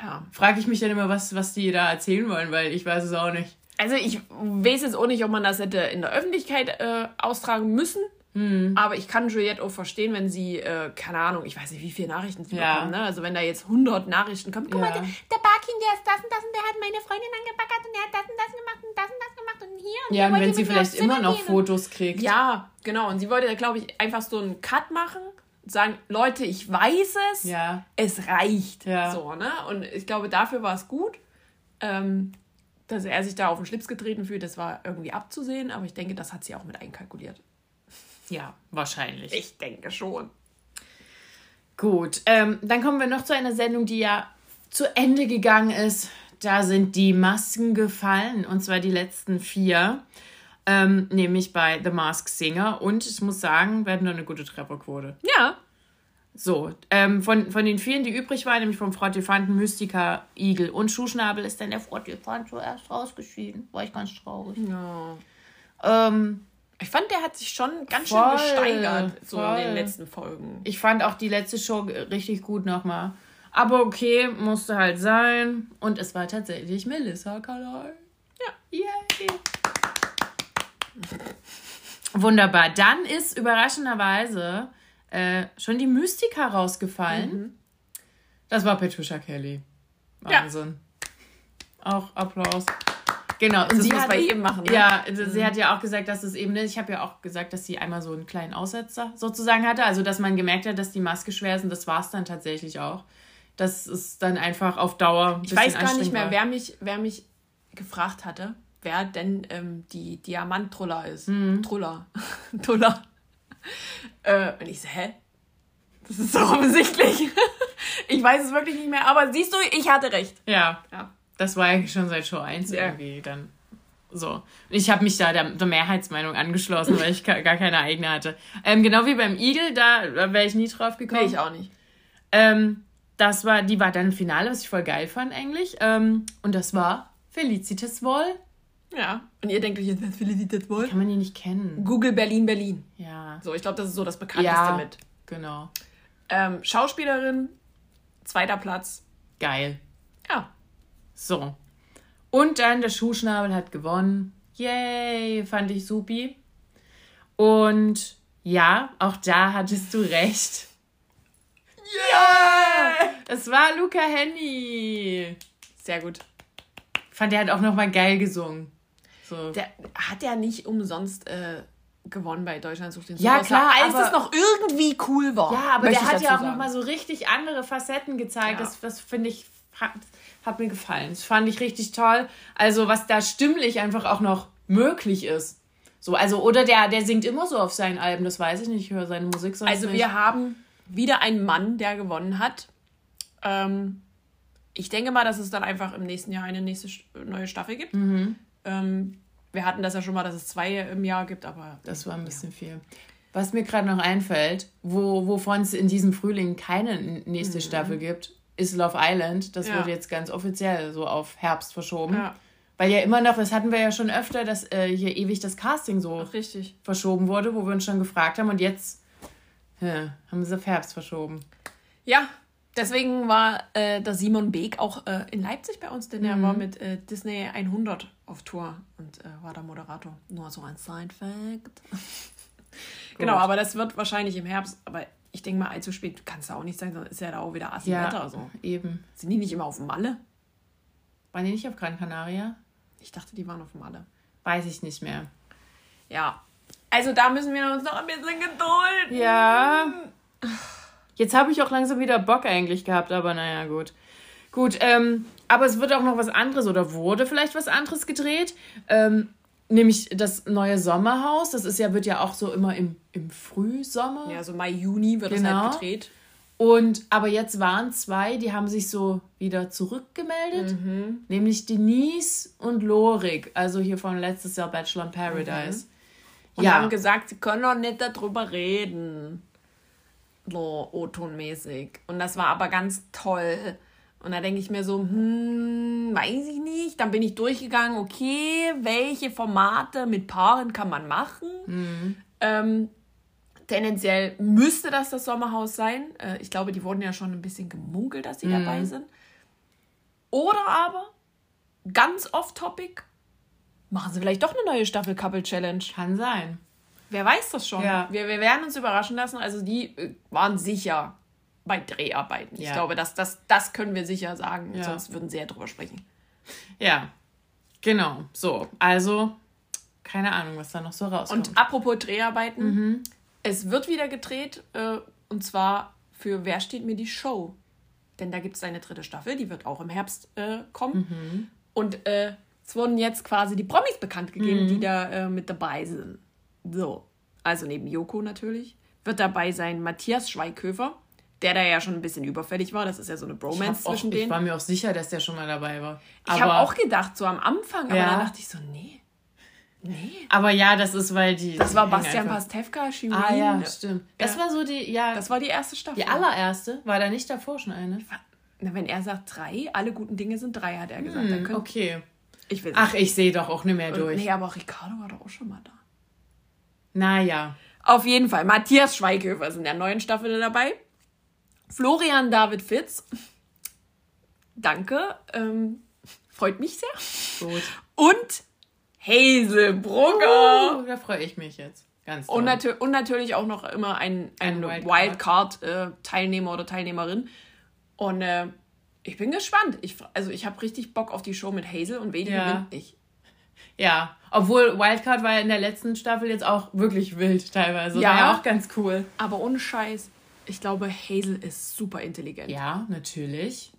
Speaker 1: ja. frage ich mich dann immer, was, was die da erzählen wollen, weil ich weiß es auch nicht.
Speaker 2: Also ich weiß jetzt auch nicht, ob man das hätte in der Öffentlichkeit äh, austragen müssen. Hm. Aber ich kann Juliette auch verstehen, wenn sie, äh, keine Ahnung, ich weiß nicht, wie viele Nachrichten sie ja. bekommen. Ne? Also wenn da jetzt 100 Nachrichten kommen, guck ja. mal, der, der Barkin, der ist das und das und der hat meine Freundin angebackert und der hat das und das gemacht und das und das gemacht und hier und Ja, und wenn sie vielleicht immer noch Fotos kriegt. Ja, genau. Und sie wollte, glaube ich, einfach so einen Cut machen sagen, Leute, ich weiß es, ja. es reicht. Ja. So, ne? Und ich glaube, dafür war es gut, ähm, dass er sich da auf den Schlips getreten fühlt. Das war irgendwie abzusehen, aber ich denke, das hat sie auch mit einkalkuliert.
Speaker 1: Ja, wahrscheinlich.
Speaker 2: Ich denke schon.
Speaker 1: Gut, ähm, dann kommen wir noch zu einer Sendung, die ja zu Ende gegangen ist. Da sind die Masken gefallen, und zwar die letzten vier ähm, nämlich bei The Mask Singer. Und ich muss sagen, wir hatten eine gute Trefferquote. Ja. So, ähm, von, von den vielen, die übrig waren, nämlich vom Frottifanten, Mystica, Igel und Schuhschnabel, ist dann der Frottifant zuerst rausgeschieden. War ich ganz traurig. Ja.
Speaker 2: Ähm, ich fand, der hat sich schon ganz voll, schön gesteigert, so voll. in den letzten Folgen.
Speaker 1: Ich fand auch die letzte Show richtig gut nochmal. Aber okay, musste halt sein. Und es war tatsächlich Melissa Kalai. Ja. Yay. Wunderbar. Dann ist überraschenderweise äh, schon die Mystika rausgefallen. Mhm. Das war Patricia Kelly. Wahnsinn. Ja. Auch Applaus. Genau. Und das sie hat bei ihm machen. Ne? Ja, mhm. sie hat ja auch gesagt, dass es eben, ich habe ja auch gesagt, dass sie einmal so einen kleinen Aussetzer sozusagen hatte. Also, dass man gemerkt hat, dass die Maske schwer ist und das war es dann tatsächlich auch. Das ist dann einfach auf Dauer. Ein
Speaker 2: ich weiß gar nicht mehr, wer mich, wer mich gefragt hatte wer denn ähm, die Diamant-Truller ist. Mhm. Truller. Truller. Äh, und ich so, hä? Das ist so offensichtlich. ich weiß es wirklich nicht mehr, aber siehst du, ich hatte recht.
Speaker 1: Ja. ja. Das war ja schon seit Show 1 ja. irgendwie dann. So. Ich habe mich da der, der, Mehrheitsmeinung angeschlossen, weil ich gar keine eigene hatte. Ähm, genau wie beim Igel, da, wäre ich nie drauf gekommen. Nee, ich auch nicht. Ähm, das war, die war dann im Finale, was ich voll geil fand eigentlich. Ähm, und das war Felicitas Woll
Speaker 2: ja. Und ihr denkt euch jetzt, wer ist Felicitas Wolf?
Speaker 1: Kann man die nicht kennen.
Speaker 2: Google Berlin, Berlin. Ja. So, ich glaube, das ist so das bekannteste ja, mit. Genau. Ähm, Schauspielerin, zweiter Platz. Geil.
Speaker 1: Ja. So. Und dann der Schuhschnabel hat gewonnen. Yay, fand ich supi. Und ja, auch da hattest du recht. Ja! Yeah! Es war Luca Henny.
Speaker 2: Sehr gut.
Speaker 1: Fand der hat auch nochmal geil gesungen.
Speaker 2: So. Der hat ja nicht umsonst äh, gewonnen bei Deutschland sucht den Ja, klar, als aber, es noch irgendwie cool war.
Speaker 1: Ja, aber der hat ja auch nochmal so richtig andere Facetten gezeigt. Ja. Das, das finde ich, hat, mir gefallen. Das fand ich richtig toll. Also, was da stimmlich einfach auch noch möglich ist. So, also, oder der, der singt immer so auf seinen Alben, das weiß ich nicht, ich höre seine Musik sonst
Speaker 2: Also
Speaker 1: nicht.
Speaker 2: wir haben wieder einen Mann, der gewonnen hat. Ähm, ich denke mal, dass es dann einfach im nächsten Jahr eine nächste neue Staffel gibt.
Speaker 1: Mhm.
Speaker 2: Ähm, wir hatten das ja schon mal, dass es zwei im Jahr gibt, aber
Speaker 1: Das war ein bisschen viel. Was mir gerade noch einfällt, wo, wovon es in diesem Frühling keine nächste Staffel gibt, ist Love Island. Das
Speaker 2: Mhm. Ja.
Speaker 1: wurde jetzt ganz offiziell so auf Herbst verschoben.
Speaker 2: Ja.
Speaker 1: Weil ja immer noch, das hatten wir ja schon öfter, dass äh, hier ewig das Casting so
Speaker 2: richtig.
Speaker 1: verschoben wurde, wo wir uns schon gefragt haben. Und jetzt ja, haben sie auf Herbst verschoben.
Speaker 2: Ja, deswegen war äh, der Simon Beek auch äh, in Leipzig bei uns, denn er war mit äh, Disney 100 auf Tour und äh, war der Moderator. Nur so ein Side-Fact. genau, aber das wird wahrscheinlich im Herbst, aber ich denke mal, allzu spät kann es auch nicht sein, sonst ist ja da auch wieder assi
Speaker 1: Ja,
Speaker 2: Wetter. So.
Speaker 1: eben.
Speaker 2: Sind die nicht immer auf Malle?
Speaker 1: Waren die nicht auf Gran Canaria?
Speaker 2: Ich dachte, die waren auf Malle.
Speaker 1: Weiß ich nicht mehr.
Speaker 2: Ja. Also da müssen wir uns noch ein bisschen gedulden.
Speaker 1: Ja. Jetzt habe ich auch langsam wieder Bock eigentlich gehabt, aber naja, gut. Gut, ähm, aber es wird auch noch was anderes oder wurde vielleicht was anderes gedreht. Ähm, nämlich das neue Sommerhaus. Das ist ja, wird ja auch so immer im, im Frühsommer.
Speaker 2: Ja, so Mai, Juni wird es
Speaker 1: Genau.
Speaker 2: halt gedreht.
Speaker 1: Und aber jetzt waren zwei, die haben sich so wieder zurückgemeldet. Nämlich Denise und Lorik, also hier von letztes Jahr Bachelor in Paradise.
Speaker 2: Und
Speaker 1: Ja.
Speaker 2: haben gesagt, sie können doch nicht darüber reden. So O-Ton-mäßig. Und das war aber ganz toll. Und da denke ich mir so, hm, weiß ich nicht. Dann bin ich durchgegangen, okay, welche Formate mit Paaren kann man machen? Ähm, tendenziell müsste das das Sommerhaus sein. Äh, ich glaube, die wurden ja schon ein bisschen gemunkelt, dass sie dabei sind. Oder aber, ganz off-topic, machen sie vielleicht doch eine neue Staffel Couple Challenge.
Speaker 1: Kann sein.
Speaker 2: Wer weiß das schon?
Speaker 1: Ja.
Speaker 2: Wir, wir werden uns überraschen lassen. Also die äh, waren sicher bei Dreharbeiten. Ich
Speaker 1: Ja.
Speaker 2: glaube, das, das, das können wir sicher sagen.
Speaker 1: Ja.
Speaker 2: Sonst würden sie ja drüber sprechen.
Speaker 1: Ja, genau. So, also keine Ahnung, was da noch so rauskommt.
Speaker 2: Und apropos Dreharbeiten, es wird wieder gedreht äh, und zwar für Wer steht mir die Show? Denn da gibt es eine dritte Staffel, die wird auch im Herbst äh, kommen. Und äh, es wurden jetzt quasi die Promis bekannt gegeben, die da äh, mit dabei sind. So, also neben Joko natürlich, wird dabei sein Matthias Schweighöfer, der da ja schon ein bisschen überfällig war. Das ist ja so eine
Speaker 1: ich,
Speaker 2: Bromance
Speaker 1: auch,
Speaker 2: zwischen
Speaker 1: ich
Speaker 2: denen.
Speaker 1: war mir auch sicher, dass der schon mal dabei war.
Speaker 2: Ich habe auch gedacht, so am Anfang, aber
Speaker 1: Ja.
Speaker 2: dann dachte ich so, nee, nee.
Speaker 1: aber ja, das ist, weil die.
Speaker 2: Das war
Speaker 1: die
Speaker 2: Bastian
Speaker 1: einfach-
Speaker 2: Pastewka, Shirin.
Speaker 1: Ah ja, stimmt. Das
Speaker 2: Ja.
Speaker 1: war so die, ja,
Speaker 2: Das war die erste Staffel.
Speaker 1: die allererste. War da nicht davor schon eine?
Speaker 2: Na, wenn er sagt drei, alle guten Dinge sind drei, hat er gesagt. Können,
Speaker 1: Okay.
Speaker 2: Ich will
Speaker 1: Ach, ich sehe doch auch nicht mehr durch.
Speaker 2: Nee, aber Ricardo war doch auch schon mal da.
Speaker 1: Naja.
Speaker 2: Auf jeden Fall. Matthias Schweighöfer ist in der neuen Staffel dabei. Florian David Fitz. Danke. Ähm, freut mich sehr.
Speaker 1: Gut.
Speaker 2: Und Hazel Brugger.
Speaker 1: Oh, da freue ich mich jetzt. Ganz
Speaker 2: Und,
Speaker 1: doll.
Speaker 2: natür und natürlich auch noch immer ein, ein,
Speaker 1: Ein
Speaker 2: Wildcard-Teilnehmer oder Teilnehmerin. Und äh, ich bin gespannt. Ich, also ich habe richtig Bock auf die Show mit Hazel und Vedi
Speaker 1: Ja.
Speaker 2: gewinnt nicht.
Speaker 1: Ja. Obwohl Wildcard war ja in der letzten Staffel jetzt auch wirklich wild teilweise.
Speaker 2: Ja.
Speaker 1: War ja auch ganz cool.
Speaker 2: Aber ohne Scheiß, ich glaube, Hazel ist super intelligent.
Speaker 1: Ja, natürlich.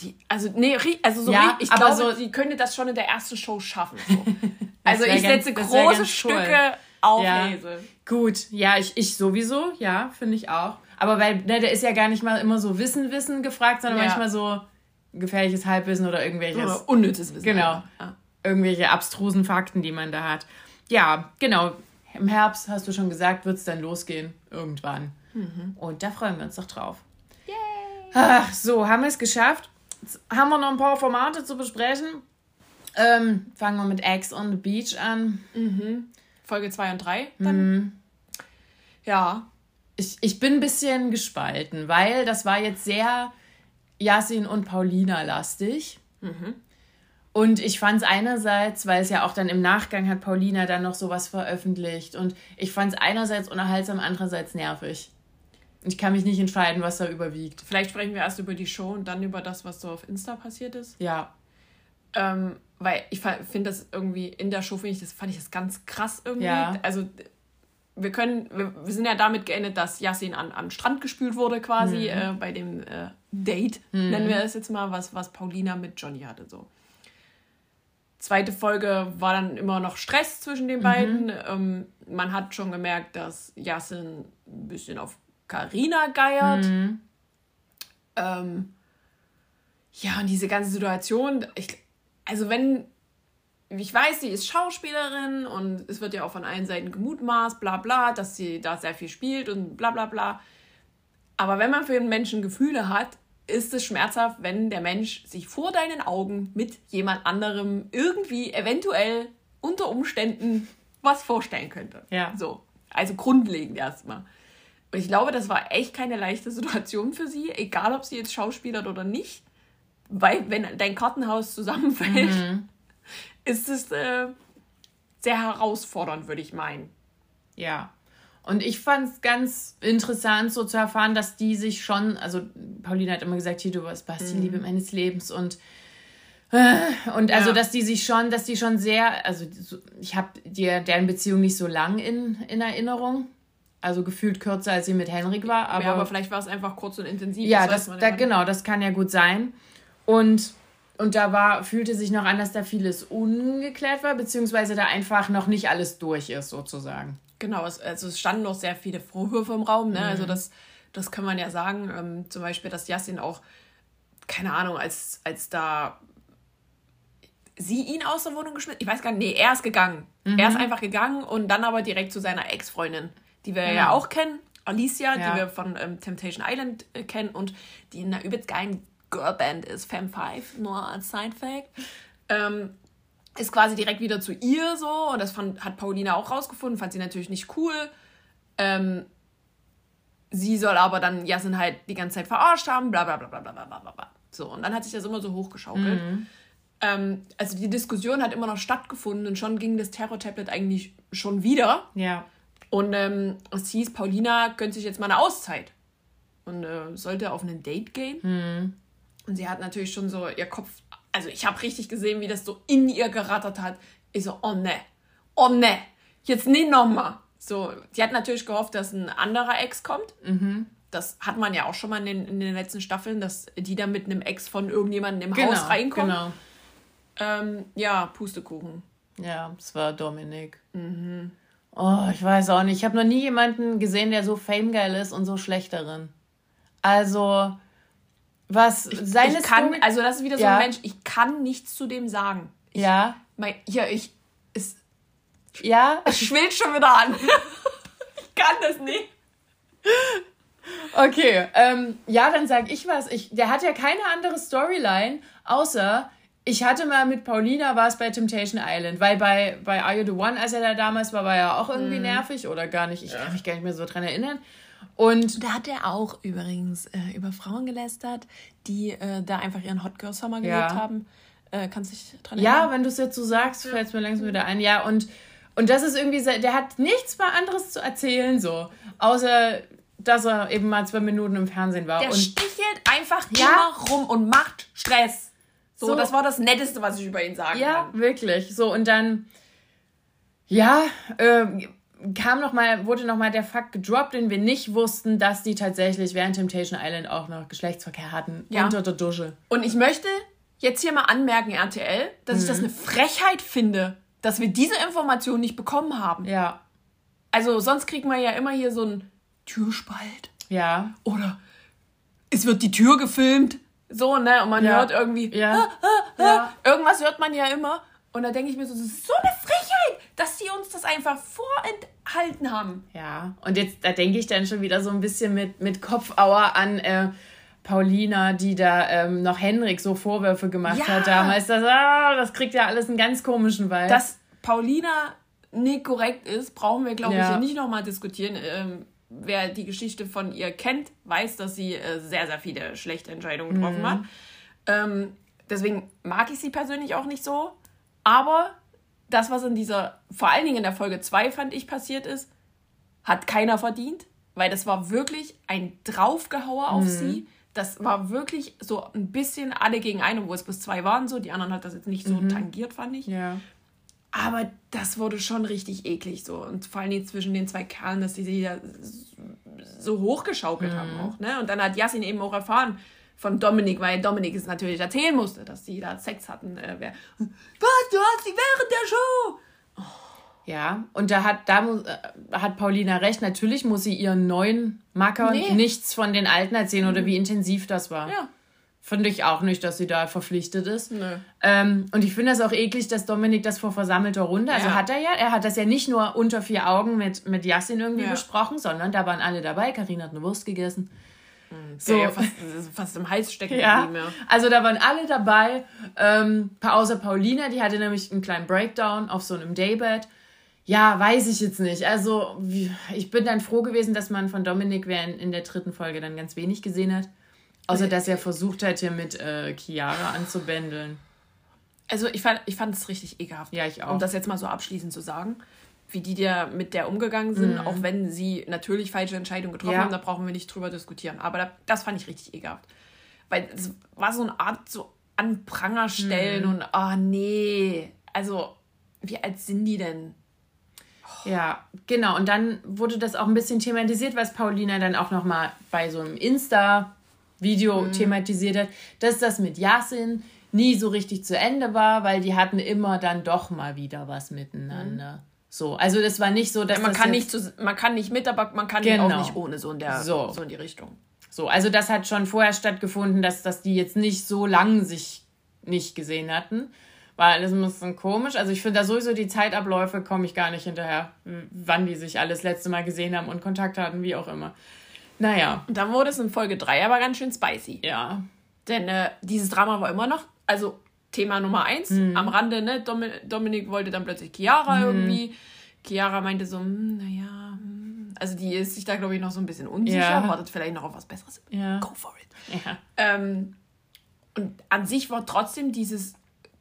Speaker 2: Die, also, nee, also so,
Speaker 1: Ja,
Speaker 2: ich
Speaker 1: aber
Speaker 2: glaube,
Speaker 1: so-
Speaker 2: sie könnte das schon in der ersten Show schaffen. So. also ich
Speaker 1: ganz-
Speaker 2: setze
Speaker 1: wär
Speaker 2: große
Speaker 1: ganz
Speaker 2: Stücke
Speaker 1: cool.
Speaker 2: auf
Speaker 1: Ja.
Speaker 2: Hazel.
Speaker 1: Gut, ja, ich, ich sowieso, ja, finde ich auch. Aber weil, ne, der ist ja gar nicht mal immer so Wissen, Wissen gefragt, sondern
Speaker 2: Ja.
Speaker 1: manchmal so gefährliches Halbwissen oder irgendwelches,
Speaker 2: Oder unnützes Wissen.
Speaker 1: Genau.
Speaker 2: Ja.
Speaker 1: irgendwelche abstrusen Fakten, die man da hat. Ja, genau. Im Herbst, hast du schon gesagt, wird es dann losgehen. Irgendwann. Und da freuen wir uns doch drauf. Ach, so, haben wir es geschafft. Jetzt haben wir noch ein paar Formate zu besprechen. Ähm, fangen wir mit Eggs on the Beach an.
Speaker 2: Folge 2 und 3 dann. Ja.
Speaker 1: Ich, ich bin ein bisschen gespalten, weil das war jetzt sehr Yasin und Paulina lastig. Und ich fand es einerseits, weil es ja auch dann im Nachgang hat Paulina dann noch sowas veröffentlicht. Und ich fand es einerseits unterhaltsam, andererseits nervig. Ich kann mich nicht entscheiden, was da überwiegt.
Speaker 2: Vielleicht sprechen wir erst über die Show und dann über das, was so auf Insta passiert ist.
Speaker 1: Ja.
Speaker 2: Ähm, weil ich finde das irgendwie in der Show, finde ich das, fand ich das ganz krass irgendwie.
Speaker 1: Ja.
Speaker 2: Also wir können, wir, wir sind ja damit geendet, dass Yassin an, den Strand gespült wurde quasi äh, bei dem äh, Date, nennen wir es jetzt mal, was, was Paulina mit Johnny hatte. So. Zweite Folge war dann immer noch Stress zwischen den beiden. Ähm, man hat schon gemerkt, dass Yasin ein bisschen auf Karina geiert. Ähm, ja, und diese ganze Situation, ich, also wenn, ich weiß, sie ist Schauspielerin und es wird ja auch von allen Seiten gemutmaßt, bla bla, dass sie da sehr viel spielt und bla bla bla. Aber wenn man für einen Menschen Gefühle hat, ist es schmerzhaft, wenn der Mensch sich vor deinen Augen mit jemand anderem irgendwie eventuell unter Umständen was vorstellen könnte.
Speaker 1: Ja.
Speaker 2: So. Also grundlegend erstmal. Und ich glaube, das war echt keine leichte Situation für sie, egal ob sie jetzt schauspielert oder nicht. Weil, wenn dein Kartenhaus zusammenfällt, ist es äh, sehr herausfordernd, würde ich meinen.
Speaker 1: Ja. Und ich fand es ganz interessant, so zu erfahren, dass die sich schon, also Pauline hat immer gesagt, hier, du warst Basti, Liebe meines Lebens und äh, und also,
Speaker 2: Ja.
Speaker 1: dass die sich schon, dass die schon sehr, also so- ich habe dir deren Beziehung nicht so lang in, in Erinnerung. Also gefühlt kürzer, als sie mit Henrik war. Aber,
Speaker 2: ja, aber vielleicht war es einfach kurz und intensiv.
Speaker 1: ja, das,
Speaker 2: man
Speaker 1: da, genau, das kann ja gut sein. Und, und da war, fühlte sich noch an, dass da vieles ungeklärt war, beziehungsweise da einfach noch nicht alles durch ist, sozusagen.
Speaker 2: Genau, es, also es standen noch sehr viele Vorwürfe im Raum. Ne?
Speaker 1: Mhm.
Speaker 2: Also das, das kann man ja sagen. Ähm, zum Beispiel, dass Yassin auch, keine Ahnung, als, als da sie ihn aus der Wohnung geschmissen, ich weiß gar nicht, nee, er ist gegangen.
Speaker 1: Mhm.
Speaker 2: Er ist einfach gegangen und dann aber direkt zu seiner Ex-Freundin, die wir mhm. ja
Speaker 1: genau.
Speaker 2: auch kennen. Alicia,
Speaker 1: ja.
Speaker 2: die wir von ähm, Temptation Island äh, kennen und die in einer übelst geilen Girlband ist, Fem5, nur als Side-Fact. Ähm, ist quasi direkt wieder zu ihr so und das fand, hat Paulina auch rausgefunden, fand sie natürlich nicht cool. Ähm, sie soll aber dann Jasin halt die ganze Zeit verarscht haben, bla bla bla bla bla bla bla. So, und dann hat sich das immer so hochgeschaukelt. Mhm. Ähm, also die Diskussion hat immer noch stattgefunden und schon ging das Terror-Tablet eigentlich schon wieder.
Speaker 1: Ja.
Speaker 2: Und ähm, es hieß, Paulina gönnt sich jetzt mal eine Auszeit. Und äh, sollte auf ein Date gehen. Und sie hat natürlich schon so ihr Kopf, also ich habe richtig gesehen, wie das so in ihr gerattert hat. Ich so, oh ne, oh ne, jetzt nicht nochmal. So, sie hat natürlich gehofft, dass ein anderer Ex kommt. Das hat man ja auch schon mal in den, in den letzten Staffeln, dass die dann mit einem Ex von irgendjemandem im
Speaker 1: Genau,
Speaker 2: Haus reinkommen.
Speaker 1: genau.
Speaker 2: Ähm, ja, Pustekuchen.
Speaker 1: Ja, es war Dominik. Oh, ich weiß auch nicht. Ich habe noch nie jemanden gesehen, der so famegeil ist und so schlecht darin. Also, was seine
Speaker 2: ich kann,
Speaker 1: Story-
Speaker 2: also das ist wieder so
Speaker 1: Ja.
Speaker 2: ein Mensch, ich kann nichts zu dem sagen. Ich,
Speaker 1: ja,
Speaker 2: mein, hier, ich, es,
Speaker 1: ja,
Speaker 2: es schwillt schon wieder an. ich kann das nicht.
Speaker 1: okay. Ähm, ja, dann sag ich was. Ich, der hat ja keine andere Storyline, außer ich hatte mal mit Paulina war es bei Temptation Island, weil bei, bei Are You the One, als er da damals war, war er auch irgendwie nervig oder gar nicht. Ich kann mich gar nicht mehr so dran erinnern. Und
Speaker 2: Da hat er auch übrigens äh, über Frauen gelästert, die äh, da einfach ihren Hot Girl Summer
Speaker 1: Ja.
Speaker 2: gelebt haben. Äh, kannst du dich dran
Speaker 1: Ja,
Speaker 2: erinnern?
Speaker 1: wenn du es jetzt so sagst, fällt es mir langsam wieder ein. Ja, und, und das ist irgendwie, der hat nichts mehr anderes zu erzählen, so. Außer, dass er eben mal zwei Minuten im Fernsehen war.
Speaker 2: Der
Speaker 1: und
Speaker 2: stichelt einfach
Speaker 1: Ja.
Speaker 2: immer rum und macht Stress. So,
Speaker 1: So.
Speaker 2: das war das Netteste, was ich über ihn sagen
Speaker 1: ja,
Speaker 2: kann.
Speaker 1: wirklich. So, und dann, ja, ähm, kam noch mal, wurde nochmal der Fakt gedroppt, den wir nicht wussten, dass die tatsächlich während Temptation Island auch noch Geschlechtsverkehr hatten.
Speaker 2: Ja.
Speaker 1: Unter der Dusche.
Speaker 2: Und ich möchte jetzt hier mal anmerken, RTL, dass ich das
Speaker 1: Mhm.
Speaker 2: eine Frechheit finde, dass wir diese Information nicht bekommen haben.
Speaker 1: Ja.
Speaker 2: Also sonst kriegt man ja immer hier so einen Türspalt
Speaker 1: Ja.
Speaker 2: oder es wird die Tür gefilmt, so, ne? Und man
Speaker 1: Ja.
Speaker 2: hört irgendwie,
Speaker 1: Ja.
Speaker 2: ah,
Speaker 1: Ja.
Speaker 2: irgendwas hört man ja immer. Und da denke ich mir so, das ist so eine Frechheit, dass die uns das einfach vorenthalten haben.
Speaker 1: Ja, und jetzt, da denke ich dann schon wieder so ein bisschen mit, mit Kopfauer an äh, Paulina, die da ähm, noch Henrik so Vorwürfe gemacht
Speaker 2: Ja.
Speaker 1: hat damals. Das, ah, das kriegt ja alles einen ganz komischen Vibe.
Speaker 2: Dass Paulina nicht korrekt ist, brauchen wir, glaube ich,
Speaker 1: Ja.
Speaker 2: hier nicht nochmal diskutieren. Ähm, wer die Geschichte von ihr kennt, weiß, dass sie äh, sehr, sehr viele schlechte Entscheidungen getroffen
Speaker 1: Mhm.
Speaker 2: hat. Ähm, deswegen mag ich sie persönlich auch nicht so. Aber das, was in dieser, vor allen Dingen in der Folge 2, fand ich, passiert ist, hat keiner verdient, weil das war wirklich ein Draufgehauer
Speaker 1: Mhm.
Speaker 2: auf sie. Das war wirklich so ein bisschen alle gegen einen, wo es bis zwei waren so. Die anderen hat das jetzt nicht so tangiert, fand ich.
Speaker 1: Mhm. ja.
Speaker 2: Aber das wurde schon richtig eklig so. Und vor allem zwischen den zwei Kerlen, dass die sich da so hochgeschaukelt haben auch. Ne? Und dann hat Yassin eben auch erfahren, von Dominik, weil Dominik es natürlich erzählen musste, dass die da Sex hatten. Äh, wer, was, du hast sie während der Show?
Speaker 1: Ja, und da hat, da muss, äh, hat Paulina recht. Natürlich muss sie ihren neuen Macker
Speaker 2: Nee.
Speaker 1: nichts von den alten erzählen oder wie intensiv das war.
Speaker 2: Ja.
Speaker 1: Finde ich auch nicht, dass sie da verpflichtet ist.
Speaker 2: Nö.
Speaker 1: Ähm, und ich finde das auch eklig, dass Dominik das vor versammelter Runde, also
Speaker 2: Ja.
Speaker 1: hat er ja, er hat das ja nicht nur unter vier Augen mit, mit Yassin irgendwie
Speaker 2: Ja.
Speaker 1: besprochen, sondern da waren alle dabei. Karina hat eine Wurst gegessen.
Speaker 2: So. Ja, fast, fast im Hals stecken
Speaker 1: Ja, also da waren alle dabei, ähm, außer Paulina, die hatte nämlich einen kleinen Breakdown auf so einem Daybed. Ja, weiß ich jetzt nicht. Also ich bin dann froh gewesen, dass man von Dominik während in der dritten Folge dann ganz wenig gesehen hat. Außer dass er versucht hat, hier mit äh, Chiara anzubändeln.
Speaker 2: Also ich fand ich fand es richtig ekelhaft.
Speaker 1: Ja, ich auch.
Speaker 2: Um das jetzt mal so abschließend zu sagen, wie die da mit der umgegangen sind,
Speaker 1: Mhm.
Speaker 2: auch wenn sie natürlich falsche Entscheidungen getroffen
Speaker 1: Ja.
Speaker 2: haben, da brauchen wir nicht drüber diskutieren. Aber da, das fand ich richtig ekelhaft. Weil es war so eine Art so an Pranger stellen
Speaker 1: Mhm.
Speaker 2: und ah nee. Also, wie alt sind die denn?
Speaker 1: Ja, genau. Und dann wurde das auch ein bisschen thematisiert, was Paulina dann auch nochmal bei so einem Insta-Video
Speaker 2: Mhm.
Speaker 1: thematisiert hat, dass das mit Yasin nie so richtig zu Ende war, weil die hatten immer dann doch mal wieder was miteinander. So, also das war nicht so, dass
Speaker 2: Man
Speaker 1: das
Speaker 2: kann, nicht zu, man kann nicht mit, aber man kann
Speaker 1: Genau.
Speaker 2: auch nicht ohne, so in, der,
Speaker 1: So.
Speaker 2: so in die Richtung.
Speaker 1: So, also das hat schon vorher stattgefunden, dass, dass die jetzt nicht so lang sich nicht gesehen hatten. War alles ein bisschen komisch. Also ich finde da sowieso die Zeitabläufe komme ich gar nicht hinterher, w- wann die sich alles letzte Mal gesehen haben und Kontakt hatten, wie auch immer. Naja,
Speaker 2: Und dann wurde es in Folge 3 aber ganz schön spicy.
Speaker 1: ja.
Speaker 2: Denn äh, dieses Drama war immer noch, also Thema Nummer eins,
Speaker 1: Mhm.
Speaker 2: am Rande, ne? Domi Dominik wollte dann plötzlich Chiara irgendwie. Chiara meinte so, hm, naja, hm. also die ist sich da, glaube ich, noch so ein bisschen unsicher,
Speaker 1: Ja.
Speaker 2: wartet vielleicht noch auf was Besseres.
Speaker 1: Ja.
Speaker 2: Go for it.
Speaker 1: Ja.
Speaker 2: Ähm, und an sich war trotzdem dieses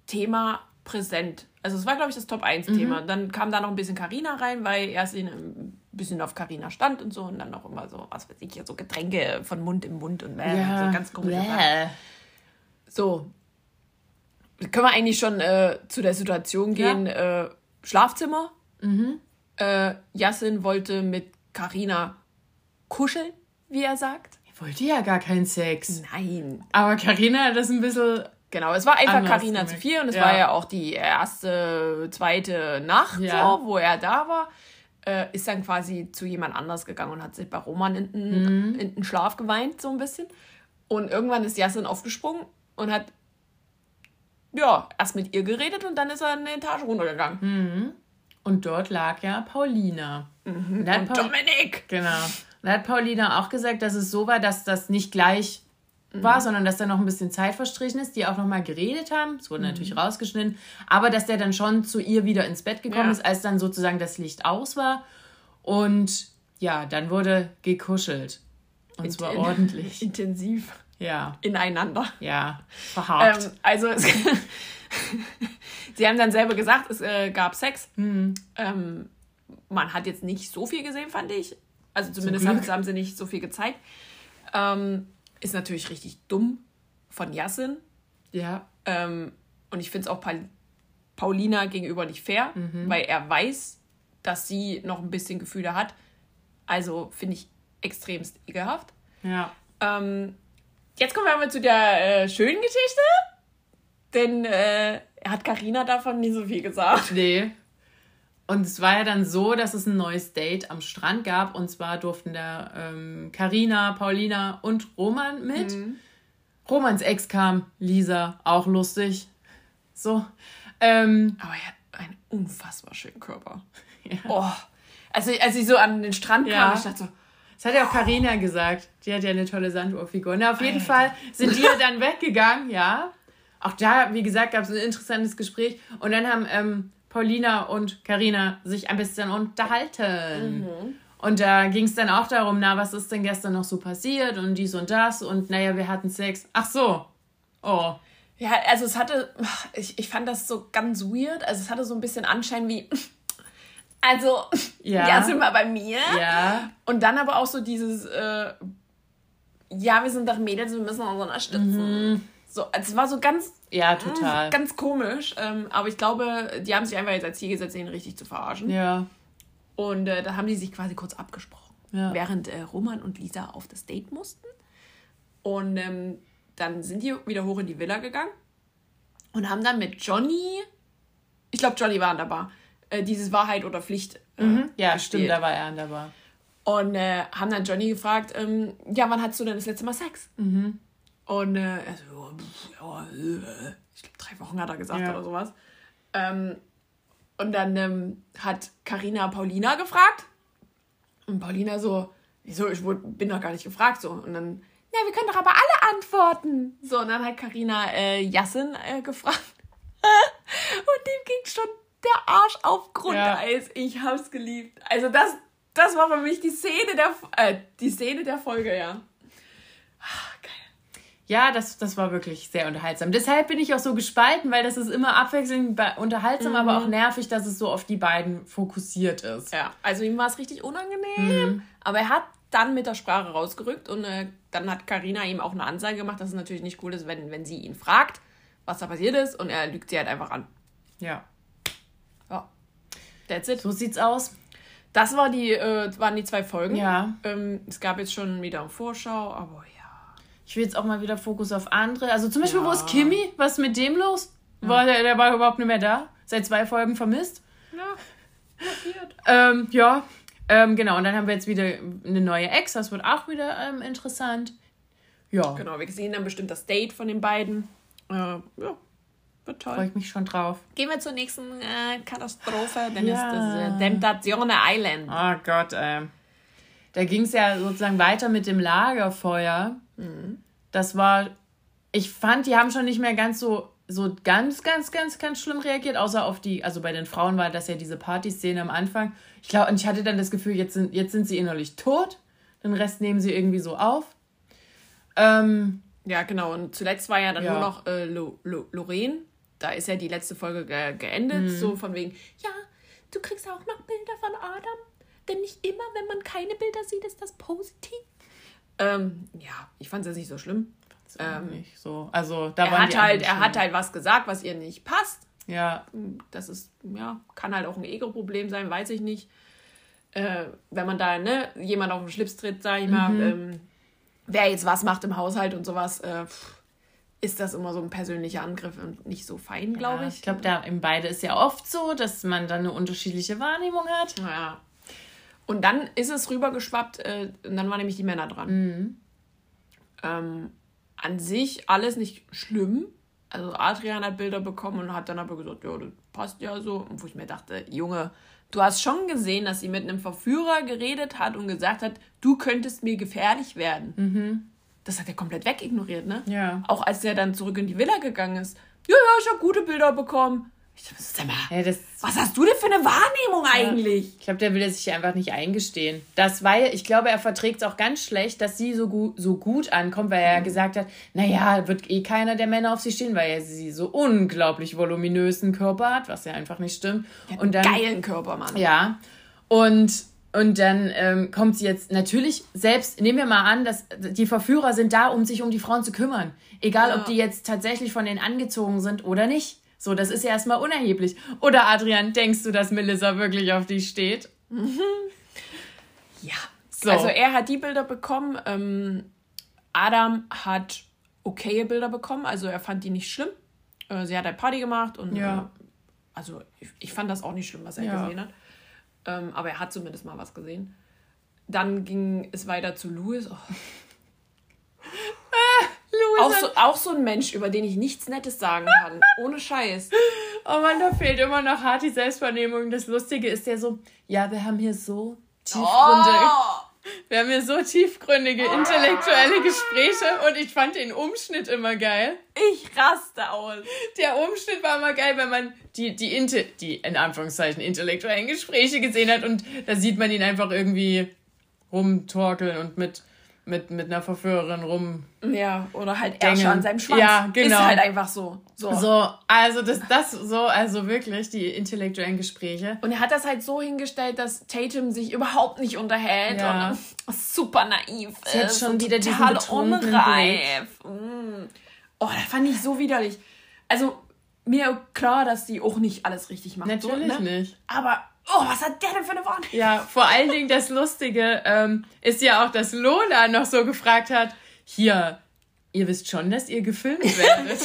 Speaker 2: Thema präsent. Also es war, glaube ich, das Top 1-Thema.
Speaker 1: Mhm.
Speaker 2: Dann kam da noch ein bisschen Carina rein, weil erst ihn ein bisschen auf Carina stand und so und dann noch immer so, was weiß ich, so Getränke von Mund im Mund und äh, so ganz komische.
Speaker 1: Bäh.
Speaker 2: So. Können wir eigentlich schon äh, zu der Situation gehen? Äh, Schlafzimmer. Äh, Yassin wollte mit Karina kuscheln, wie er sagt.
Speaker 1: Ich wollte ja gar keinen Sex.
Speaker 2: Nein.
Speaker 1: Aber Karina hat das ein bisschen.
Speaker 2: Genau, es war einfach Karina zu viel und es
Speaker 1: Ja.
Speaker 2: war ja auch die erste, zweite Nacht,
Speaker 1: Ja.
Speaker 2: so, wo er da war. Äh, ist dann quasi zu jemand anders gegangen und hat sich bei Roman in den,
Speaker 1: Mhm.
Speaker 2: in den Schlaf geweint, so ein bisschen. Und irgendwann ist Yassin aufgesprungen und hat ja, erst mit ihr geredet und dann ist er eine Etage runtergegangen.
Speaker 1: Und dort lag ja Paulina. Und da hat
Speaker 2: Und
Speaker 1: Paul-
Speaker 2: Dominik!
Speaker 1: Genau. Da hat Paulina auch gesagt, dass es so war, dass das nicht gleich war, sondern dass da noch ein bisschen Zeit verstrichen ist, die auch noch mal geredet haben. Es wurde natürlich rausgeschnitten, aber dass der dann schon zu ihr wieder ins Bett gekommen
Speaker 2: Ja.
Speaker 1: ist, als dann sozusagen das Licht aus war. Und ja, dann wurde gekuschelt. Und zwar
Speaker 2: In-
Speaker 1: ordentlich.
Speaker 2: Intensiv
Speaker 1: Ja,
Speaker 2: ineinander.
Speaker 1: ja, verhakt.
Speaker 2: Ähm, also, es, sie haben dann selber gesagt, es äh, gab Sex.
Speaker 1: Mhm.
Speaker 2: Ähm, man hat jetzt nicht so viel gesehen, fand ich. Also zumindest haben, haben sie nicht so viel gezeigt. Ähm, ist natürlich richtig dumm von Yassin.
Speaker 1: ja,
Speaker 2: Ähm, und ich finde es auch Paul Paulina gegenüber nicht fair,
Speaker 1: Mhm.
Speaker 2: weil er weiß, dass sie noch ein bisschen Gefühle hat. Also finde ich extremst ekelhaft.
Speaker 1: ja.
Speaker 2: Ähm, jetzt kommen wir aber zu der äh, schönen Geschichte. Denn äh, hat Karina davon nie so viel gesagt.
Speaker 1: Nee. Und es war ja dann so, dass es ein neues Date am Strand gab. Und zwar durften da ähm, Carina, Paulina und Roman mit. Romans Ex kam, Lisa, auch lustig. So. Ähm,
Speaker 2: Aber er hat einen unfassbar schönen Körper.
Speaker 1: Ja.
Speaker 2: Oh. Also, als ich so an den Strand kam,
Speaker 1: Ja.
Speaker 2: ich dachte so,
Speaker 1: das hat ja auch Carina gesagt. Die hat ja eine tolle Sanduhrfigur. Na, auf jeden Fall sind die ja dann weggegangen, ja. Auch da, wie gesagt, gab es ein interessantes Gespräch. Und dann haben ähm, Paulina und Carina sich ein bisschen unterhalten. Und da ging es dann auch darum, na, was ist denn gestern noch so passiert und dies und das und naja, wir hatten Sex. Ach so. Oh.
Speaker 2: ja, also es hatte, ich, ich fand das so ganz weird. Also es hatte so ein bisschen Anschein wie, also,
Speaker 1: Ja.
Speaker 2: ja, sind wir bei mir.
Speaker 1: Ja.
Speaker 2: Und dann aber auch so dieses, äh, ja, wir sind doch Mädels, wir müssen uns unterstützen. So, also es war so ganz,
Speaker 1: Ja, total.
Speaker 2: ganz komisch. Ähm, aber ich glaube, die haben sich einfach jetzt als Ziel gesetzt, ihn richtig zu verarschen.
Speaker 1: Ja.
Speaker 2: Und äh, da haben die sich quasi kurz abgesprochen.
Speaker 1: Ja.
Speaker 2: Während äh, Roman und Lisa auf das Date mussten. Und ähm, dann sind die wieder hoch in die Villa gegangen und haben dann mit Johnny, ich glaube, Johnny war an der Bar, äh, dieses Wahrheit oder Pflicht. Äh,
Speaker 1: Mhm. Ja,
Speaker 2: gespielt.
Speaker 1: stimmt, da war er an der Bar.
Speaker 2: Und äh, haben dann Johnny gefragt, ähm, ja, wann hattest du denn das letzte Mal Sex?
Speaker 1: Mhm.
Speaker 2: Und äh, er so, ja, ja, äh, ich glaube, drei Wochen hat er gesagt
Speaker 1: Ja.
Speaker 2: oder sowas. Ähm, und dann ähm, hat Karina Paulina gefragt. Und Paulina so, wieso, ich bin doch gar nicht gefragt. So. Und dann, na, wir können doch aber alle antworten. So, und dann hat Karina äh, Yassin äh, gefragt. und dem ging schon der Arsch auf Grundeis. Ich hab's geliebt. Also das, das war für mich die Szene der, äh, die Szene der Folge, ja.
Speaker 1: Ja, das, das war wirklich sehr unterhaltsam. Deshalb bin ich auch so gespalten, weil das ist immer abwechselnd unterhaltsam, aber auch nervig, dass es so auf die beiden fokussiert ist.
Speaker 2: Ja, also ihm war es richtig unangenehm. Aber er hat dann mit der Sprache rausgerückt und äh, dann hat Karina ihm auch eine Ansage gemacht, dass es natürlich nicht cool ist, wenn, wenn sie ihn fragt, was da passiert ist und er lügt sie halt einfach an.
Speaker 1: Ja.
Speaker 2: Ja. That's it.
Speaker 1: So sieht's aus.
Speaker 2: Das war die, äh, waren die zwei Folgen.
Speaker 1: Ja.
Speaker 2: Ähm, es gab jetzt schon wieder eine Vorschau, aber ja.
Speaker 1: Ich will jetzt auch mal wieder Fokus auf andere. Also zum Beispiel, wo
Speaker 2: Ja.
Speaker 1: ist Kimi? Was ist mit dem los? War der, der war überhaupt nicht mehr da? Seit zwei Folgen vermisst?
Speaker 2: Ja.
Speaker 1: Ähm, ja. Ähm, genau, und dann haben wir jetzt wieder eine neue Ex. Das wird auch wieder ähm, interessant. Ja,
Speaker 2: Genau, wir sehen dann bestimmt das Date von den beiden. Äh, ja, wird
Speaker 1: freue
Speaker 2: toll.
Speaker 1: ich mich schon drauf.
Speaker 2: Gehen wir zur nächsten äh, Katastrophe, dann
Speaker 1: Ja.
Speaker 2: ist das äh, Temptazione Island.
Speaker 1: Oh Gott, ey. Da ging es ja sozusagen weiter mit dem Lagerfeuer. Das war, ich fand, die haben schon nicht mehr ganz so, so ganz, ganz, ganz, ganz schlimm reagiert, außer auf die, also bei den Frauen war das ja diese Partyszene am Anfang. Ich glaube, und ich hatte dann das Gefühl, jetzt sind, jetzt sind sie innerlich tot. Den Rest nehmen sie irgendwie so auf. Ähm,
Speaker 2: Ja, genau. Und zuletzt war ja dann
Speaker 1: Ja.
Speaker 2: nur noch äh, Lo, Lo, Lorraine. Da ist ja die letzte Folge ge geendet. So von wegen, ja, du kriegst auch noch Bilder von Adam. Denn nicht immer, wenn man keine Bilder sieht, ist das positiv. Ähm, ja, ich fand es jetzt nicht so schlimm.
Speaker 1: ähm, nicht so. Also da
Speaker 2: Er hat, halt, er hat halt was gesagt, was ihr nicht passt.
Speaker 1: Ja,
Speaker 2: Das ist, ja, kann halt auch ein Ego-Problem sein, weiß ich nicht. Äh, wenn man da, ne, jemand auf den Schlips tritt, sag ich mal,
Speaker 1: Mhm.
Speaker 2: ähm, wer jetzt was macht im Haushalt und sowas, äh, ist das immer so ein persönlicher Angriff und nicht so fein, glaube
Speaker 1: ja,
Speaker 2: ich.
Speaker 1: ich glaube, da im beide ist ja oft so, dass man dann eine unterschiedliche Wahrnehmung hat.
Speaker 2: Ja. Und dann ist es rübergeschwappt, äh, und dann waren nämlich die Männer dran.
Speaker 1: Mhm.
Speaker 2: Ähm, an sich alles nicht schlimm. Also Adrian hat Bilder bekommen und hat dann aber gesagt, ja, das passt ja so. Und wo ich mir dachte, Junge, du hast schon gesehen, dass sie mit einem Verführer geredet hat und gesagt hat, du könntest mir gefährlich werden. Das hat er komplett wegignoriert, ne?
Speaker 1: Mhm. Ja.
Speaker 2: Auch als er dann zurück in die Villa gegangen ist. Ja, ja, ich habe gute Bilder bekommen. Ich dachte, sag mal,
Speaker 1: Ja,
Speaker 2: was hast du denn für eine Wahrnehmung eigentlich?
Speaker 1: Ich glaube, der will es sich einfach nicht eingestehen. Das weil ich glaube, er verträgt es auch ganz schlecht, dass sie so gut, so gut ankommt, weil er ja gesagt hat, naja, wird eh keiner der Männer auf sie stehen, weil er sie so unglaublich voluminösen Körper hat, was ja einfach nicht stimmt. Und dann,
Speaker 2: Geilen Körper, Mann.
Speaker 1: ja. Und, und dann ähm, kommt sie jetzt natürlich, selbst, nehmen wir mal an, dass die Verführer sind da, um sich um die Frauen zu kümmern. Egal,
Speaker 2: Ja.
Speaker 1: ob die jetzt tatsächlich von denen angezogen sind oder nicht. So, das ist ja erstmal unerheblich. Oder Adrian, denkst du, dass Melissa wirklich auf die steht?
Speaker 2: Ja.
Speaker 1: So.
Speaker 2: Also er hat die Bilder bekommen. Ähm, Adam hat okaye Bilder bekommen. Also er fand die nicht schlimm. Äh, sie hat halt Party gemacht und
Speaker 1: Ja.
Speaker 2: äh, also ich, ich fand das auch nicht schlimm, was er
Speaker 1: Ja.
Speaker 2: gesehen hat. Ähm, aber er hat zumindest mal was gesehen. Dann ging es weiter zu Louis. Oh.
Speaker 1: Louis
Speaker 2: Auch, so, auch so ein Mensch, über den ich nichts Nettes sagen kann. Ohne Scheiß.
Speaker 1: Oh Mann, da fehlt immer noch hart die Selbstwahrnehmung. Das Lustige ist ja so, ja, wir haben hier so tiefgründige,
Speaker 2: Oh!
Speaker 1: wir haben hier so tiefgründige intellektuelle Gespräche und ich fand den Umschnitt immer geil.
Speaker 2: Ich raste aus.
Speaker 1: Der Umschnitt war immer geil, wenn man die, die, Inte, die in Anführungszeichen intellektuellen Gespräche gesehen hat und da sieht man ihn einfach irgendwie rumtorkeln und mit, mit, mit einer Verführerin rum.
Speaker 2: Ja, oder halt er
Speaker 1: Dängeln.
Speaker 2: an seinem Schwanz.
Speaker 1: Ja, genau.
Speaker 2: Ist halt einfach so. so.
Speaker 1: So, also das, das so, also wirklich die intellektuellen Gespräche.
Speaker 2: Und er hat das halt so hingestellt, dass Tatum sich überhaupt nicht unterhält
Speaker 1: Ja.
Speaker 2: und super naiv
Speaker 1: Sie hat
Speaker 2: ist.
Speaker 1: schon
Speaker 2: und
Speaker 1: wieder
Speaker 2: total unreif. Mm. Oh, das fand ich so widerlich. Also, mir klar, dass sie auch nicht alles richtig macht.
Speaker 1: Natürlich
Speaker 2: so, ne?
Speaker 1: nicht.
Speaker 2: Aber, oh, was hat der denn für eine Wahrnehmung?
Speaker 1: Ja, vor allen Dingen das Lustige ähm, ist ja auch, dass Lola noch so gefragt hat, hier, ihr wisst schon, dass ihr gefilmt werdet.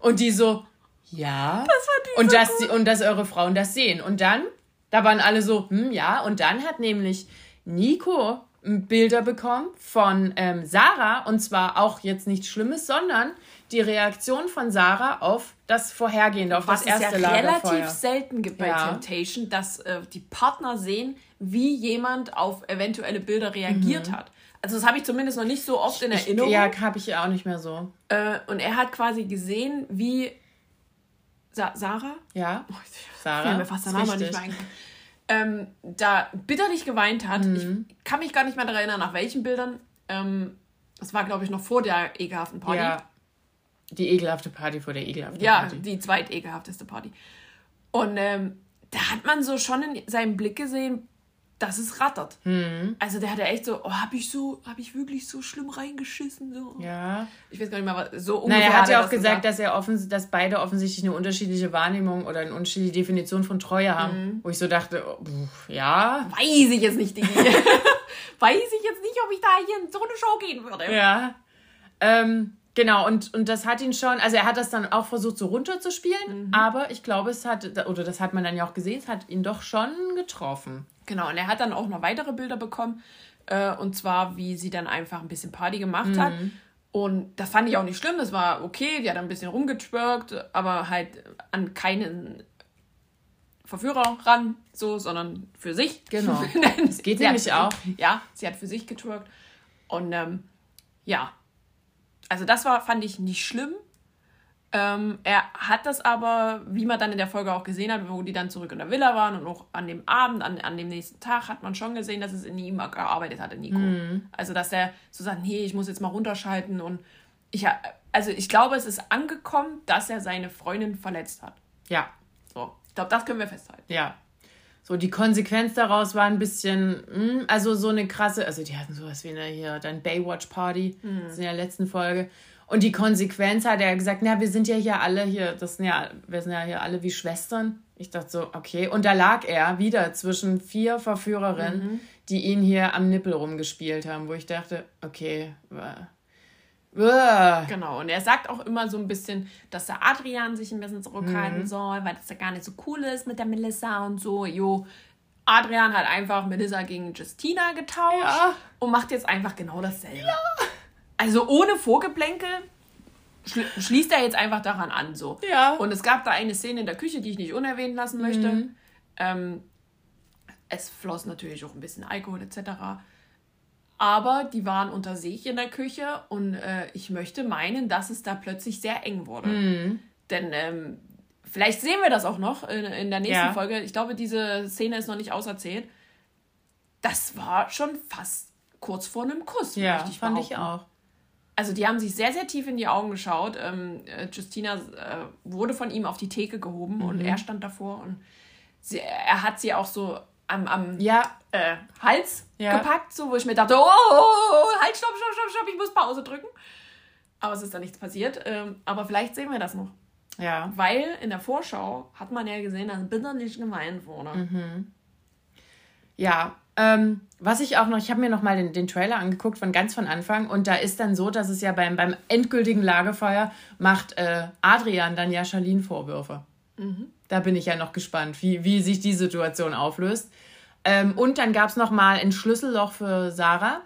Speaker 1: und die so, ja. Das war und, so dass sie, und dass eure Frauen das sehen. Und dann, da waren alle so, hm, ja. Und dann hat nämlich Nico Bilder bekommen von ähm, Sarah. Und zwar auch jetzt nichts Schlimmes, sondern die Reaktion von Sarah auf das vorhergehende, auf Was das erste
Speaker 2: es ja relativ selten gibt bei ja. Temptation, dass äh, die Partner sehen, wie jemand auf eventuelle Bilder reagiert mhm. hat. Also das habe ich zumindest noch nicht so oft in Erinnerung.
Speaker 1: Ich, ja, habe ich auch nicht mehr so.
Speaker 2: Äh, und er hat quasi gesehen, wie Sa Sarah? Ja. Oh, Sarah. Mir fast der Name nicht mehr ähm, da bitterlich geweint hat. Mhm. Ich kann mich gar nicht mehr daran erinnern, nach welchen Bildern. Ähm, das war, glaube ich, noch vor der ekelhaften Party.
Speaker 1: Ja. Die ekelhafte Party vor der ekelhaften
Speaker 2: ja, Party. Ja, die zweitekelhafteste Party. Und ähm, da hat man so schon in seinem Blick gesehen, dass es rattert. Mhm. Also der hatte echt so, oh, habe ich so, habe ich wirklich so schlimm reingeschissen so. Ja. Ich weiß gar nicht mehr, was so
Speaker 1: ungefähr. Naja, er hat ja auch gesagt, gesagt, dass er offen, dass beide offensichtlich eine unterschiedliche Wahrnehmung oder eine unterschiedliche Definition von Treue haben, mhm. wo ich so dachte, oh, pff, ja.
Speaker 2: Weiß ich jetzt nicht, Digi. Weiß ich jetzt nicht, ob ich da hier in so eine Show gehen würde.
Speaker 1: Ja. Ähm, Genau, und, und das hat ihn schon, also er hat das dann auch versucht, so runterzuspielen, mhm. aber ich glaube, es hat, oder das hat man dann ja auch gesehen, es hat ihn doch schon getroffen.
Speaker 2: Genau, und er hat dann auch noch weitere Bilder bekommen, äh, und zwar, wie sie dann einfach ein bisschen Party gemacht mhm. hat. Und das fand ich auch nicht schlimm, das war okay, die hat ein bisschen rumgetwerkt, aber halt an keinen Verführer ran, so, sondern für sich. Genau. Es geht nämlich auch. Ja, sie hat für sich getwerkt. Und ähm, ja, also das war, fand ich nicht schlimm. Ähm, er hat das aber, wie man dann in der Folge auch gesehen hat, wo die dann zurück in der Villa waren und auch an dem Abend, an, an dem nächsten Tag, hat man schon gesehen, dass es in ihm gearbeitet hatte, Nico. Mhm. Also, dass er so sagt, nee, ich muss jetzt mal runterschalten und ich, also ich glaube, es ist angekommen, dass er seine Freundin verletzt hat. Ja. So, ich glaube, das können wir festhalten.
Speaker 1: Ja. So, die Konsequenz daraus war ein bisschen, mh, hm, also so eine krasse, also die hatten sowas wie eine hier, dann Baywatch Party, mhm. in der letzten Folge. Und die Konsequenz hat er gesagt, na, wir sind ja hier alle hier, das sind ja, wir sind ja hier alle wie Schwestern. Ich dachte so, okay. Und da lag er wieder zwischen vier Verführerinnen, mhm. die ihn hier am Nippel rumgespielt haben, wo ich dachte, okay,
Speaker 2: Genau, und er sagt auch immer so ein bisschen, dass der Adrian sich ein bisschen zurückhalten mhm. soll, weil das ja gar nicht so cool ist mit der Melissa und so. Jo, Adrian hat einfach Melissa gegen Justina getauscht ja. und macht jetzt einfach genau dasselbe. Ja. Also ohne Vorgeplänkel schließt er jetzt einfach daran an. So. Ja. Und es gab da eine Szene in der Küche, die ich nicht unerwähnt lassen möchte. Mhm. Ähm, es floss natürlich auch ein bisschen Alkohol etc aber die waren unter sich in der Küche und äh, ich möchte meinen, dass es da plötzlich sehr eng wurde. Mhm. Denn ähm, vielleicht sehen wir das auch noch in, in der nächsten ja. Folge. Ich glaube, diese Szene ist noch nicht auserzählt. Das war schon fast kurz vor einem Kuss. Ja, ich fand ich auch. Also die haben sich sehr, sehr tief in die Augen geschaut. Ähm, äh, Justina äh, wurde von ihm auf die Theke gehoben mhm. und er stand davor und sie, er hat sie auch so am, am ja. äh, Hals ja. gepackt, so wo ich mir dachte, oh, oh, oh, halt, stopp, stopp, stopp, stopp, ich muss Pause drücken. Aber es ist da nichts passiert. Ähm, aber vielleicht sehen wir das noch. Ja. Weil in der Vorschau hat man ja gesehen, dass bitterlich geweint wurde. Mhm.
Speaker 1: Ja, ähm, was ich auch noch, ich habe mir noch mal den, den Trailer angeguckt von ganz von Anfang und da ist dann so, dass es ja beim, beim endgültigen Lagerfeuer macht äh, Adrian dann ja Charlene Vorwürfe. Mhm. Da bin ich ja noch gespannt, wie, wie sich die Situation auflöst. Ähm, und dann gab es noch mal ein Schlüsselloch für Sarah,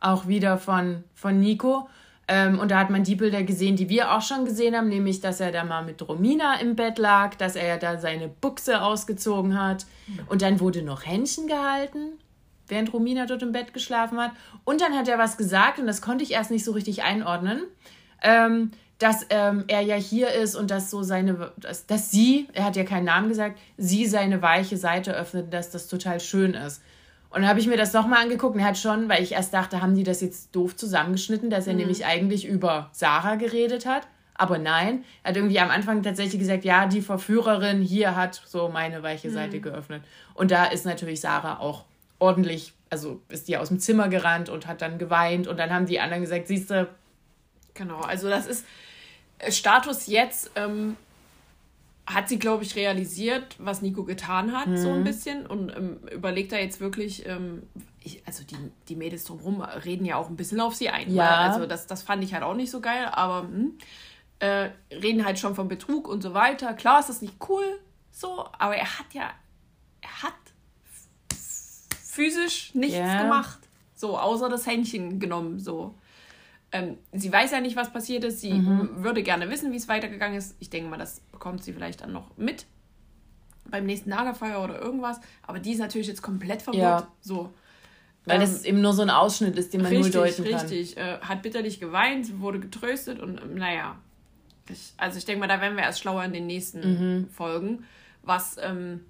Speaker 1: auch wieder von, von Nico. Ähm, und da hat man die Bilder gesehen, die wir auch schon gesehen haben, nämlich, dass er da mal mit Romina im Bett lag, dass er ja da seine Buchse ausgezogen hat. Und dann wurde noch Händchen gehalten, während Romina dort im Bett geschlafen hat. Und dann hat er was gesagt, und das konnte ich erst nicht so richtig einordnen. Ähm, dass ähm, er ja hier ist und dass so seine, dass, dass sie, er hat ja keinen Namen gesagt, sie seine weiche Seite öffnet, dass das total schön ist. Und dann habe ich mir das nochmal angeguckt und er hat schon, weil ich erst dachte, haben die das jetzt doof zusammengeschnitten, dass er mhm. nämlich eigentlich über Sarah geredet hat. Aber nein, er hat irgendwie am Anfang tatsächlich gesagt, ja, die Verführerin hier hat so meine weiche Seite mhm. geöffnet. Und da ist natürlich Sarah auch ordentlich, also ist die aus dem Zimmer gerannt und hat dann geweint und dann haben die anderen gesagt, siehst du.
Speaker 2: Genau, also das ist, Status jetzt ähm, hat sie, glaube ich, realisiert, was Nico getan hat, mhm. so ein mhm. bisschen. Und ähm, überlegt da jetzt wirklich, ähm, ich, also die, die Mädels drumherum reden ja auch ein bisschen auf sie ein.
Speaker 1: Ja.
Speaker 2: Ne? Also das, das fand ich halt auch nicht so geil, aber hm, äh, reden halt schon von Betrug und so weiter. Klar ist das nicht cool, so, aber er hat ja, er hat physisch nichts
Speaker 1: Ja.
Speaker 2: gemacht. So, außer das Händchen genommen, so. Ähm, sie weiß ja nicht, was passiert ist. Sie
Speaker 1: Mhm.
Speaker 2: würde gerne wissen, wie es weitergegangen ist. Ich denke mal, das bekommt sie vielleicht dann noch mit beim nächsten Lagerfeuer oder irgendwas. Aber die ist natürlich jetzt komplett verwirrt.
Speaker 1: Ja.
Speaker 2: So.
Speaker 1: Weil
Speaker 2: Ähm,
Speaker 1: das eben nur so ein Ausschnitt ist, den man
Speaker 2: richtig,
Speaker 1: nur deuten kann.
Speaker 2: richtig. Äh, hat bitterlich geweint, wurde getröstet und ähm, naja. Ich, also ich denke mal, da werden wir erst schlauer in den nächsten
Speaker 1: Mhm.
Speaker 2: Folgen. Was ähm,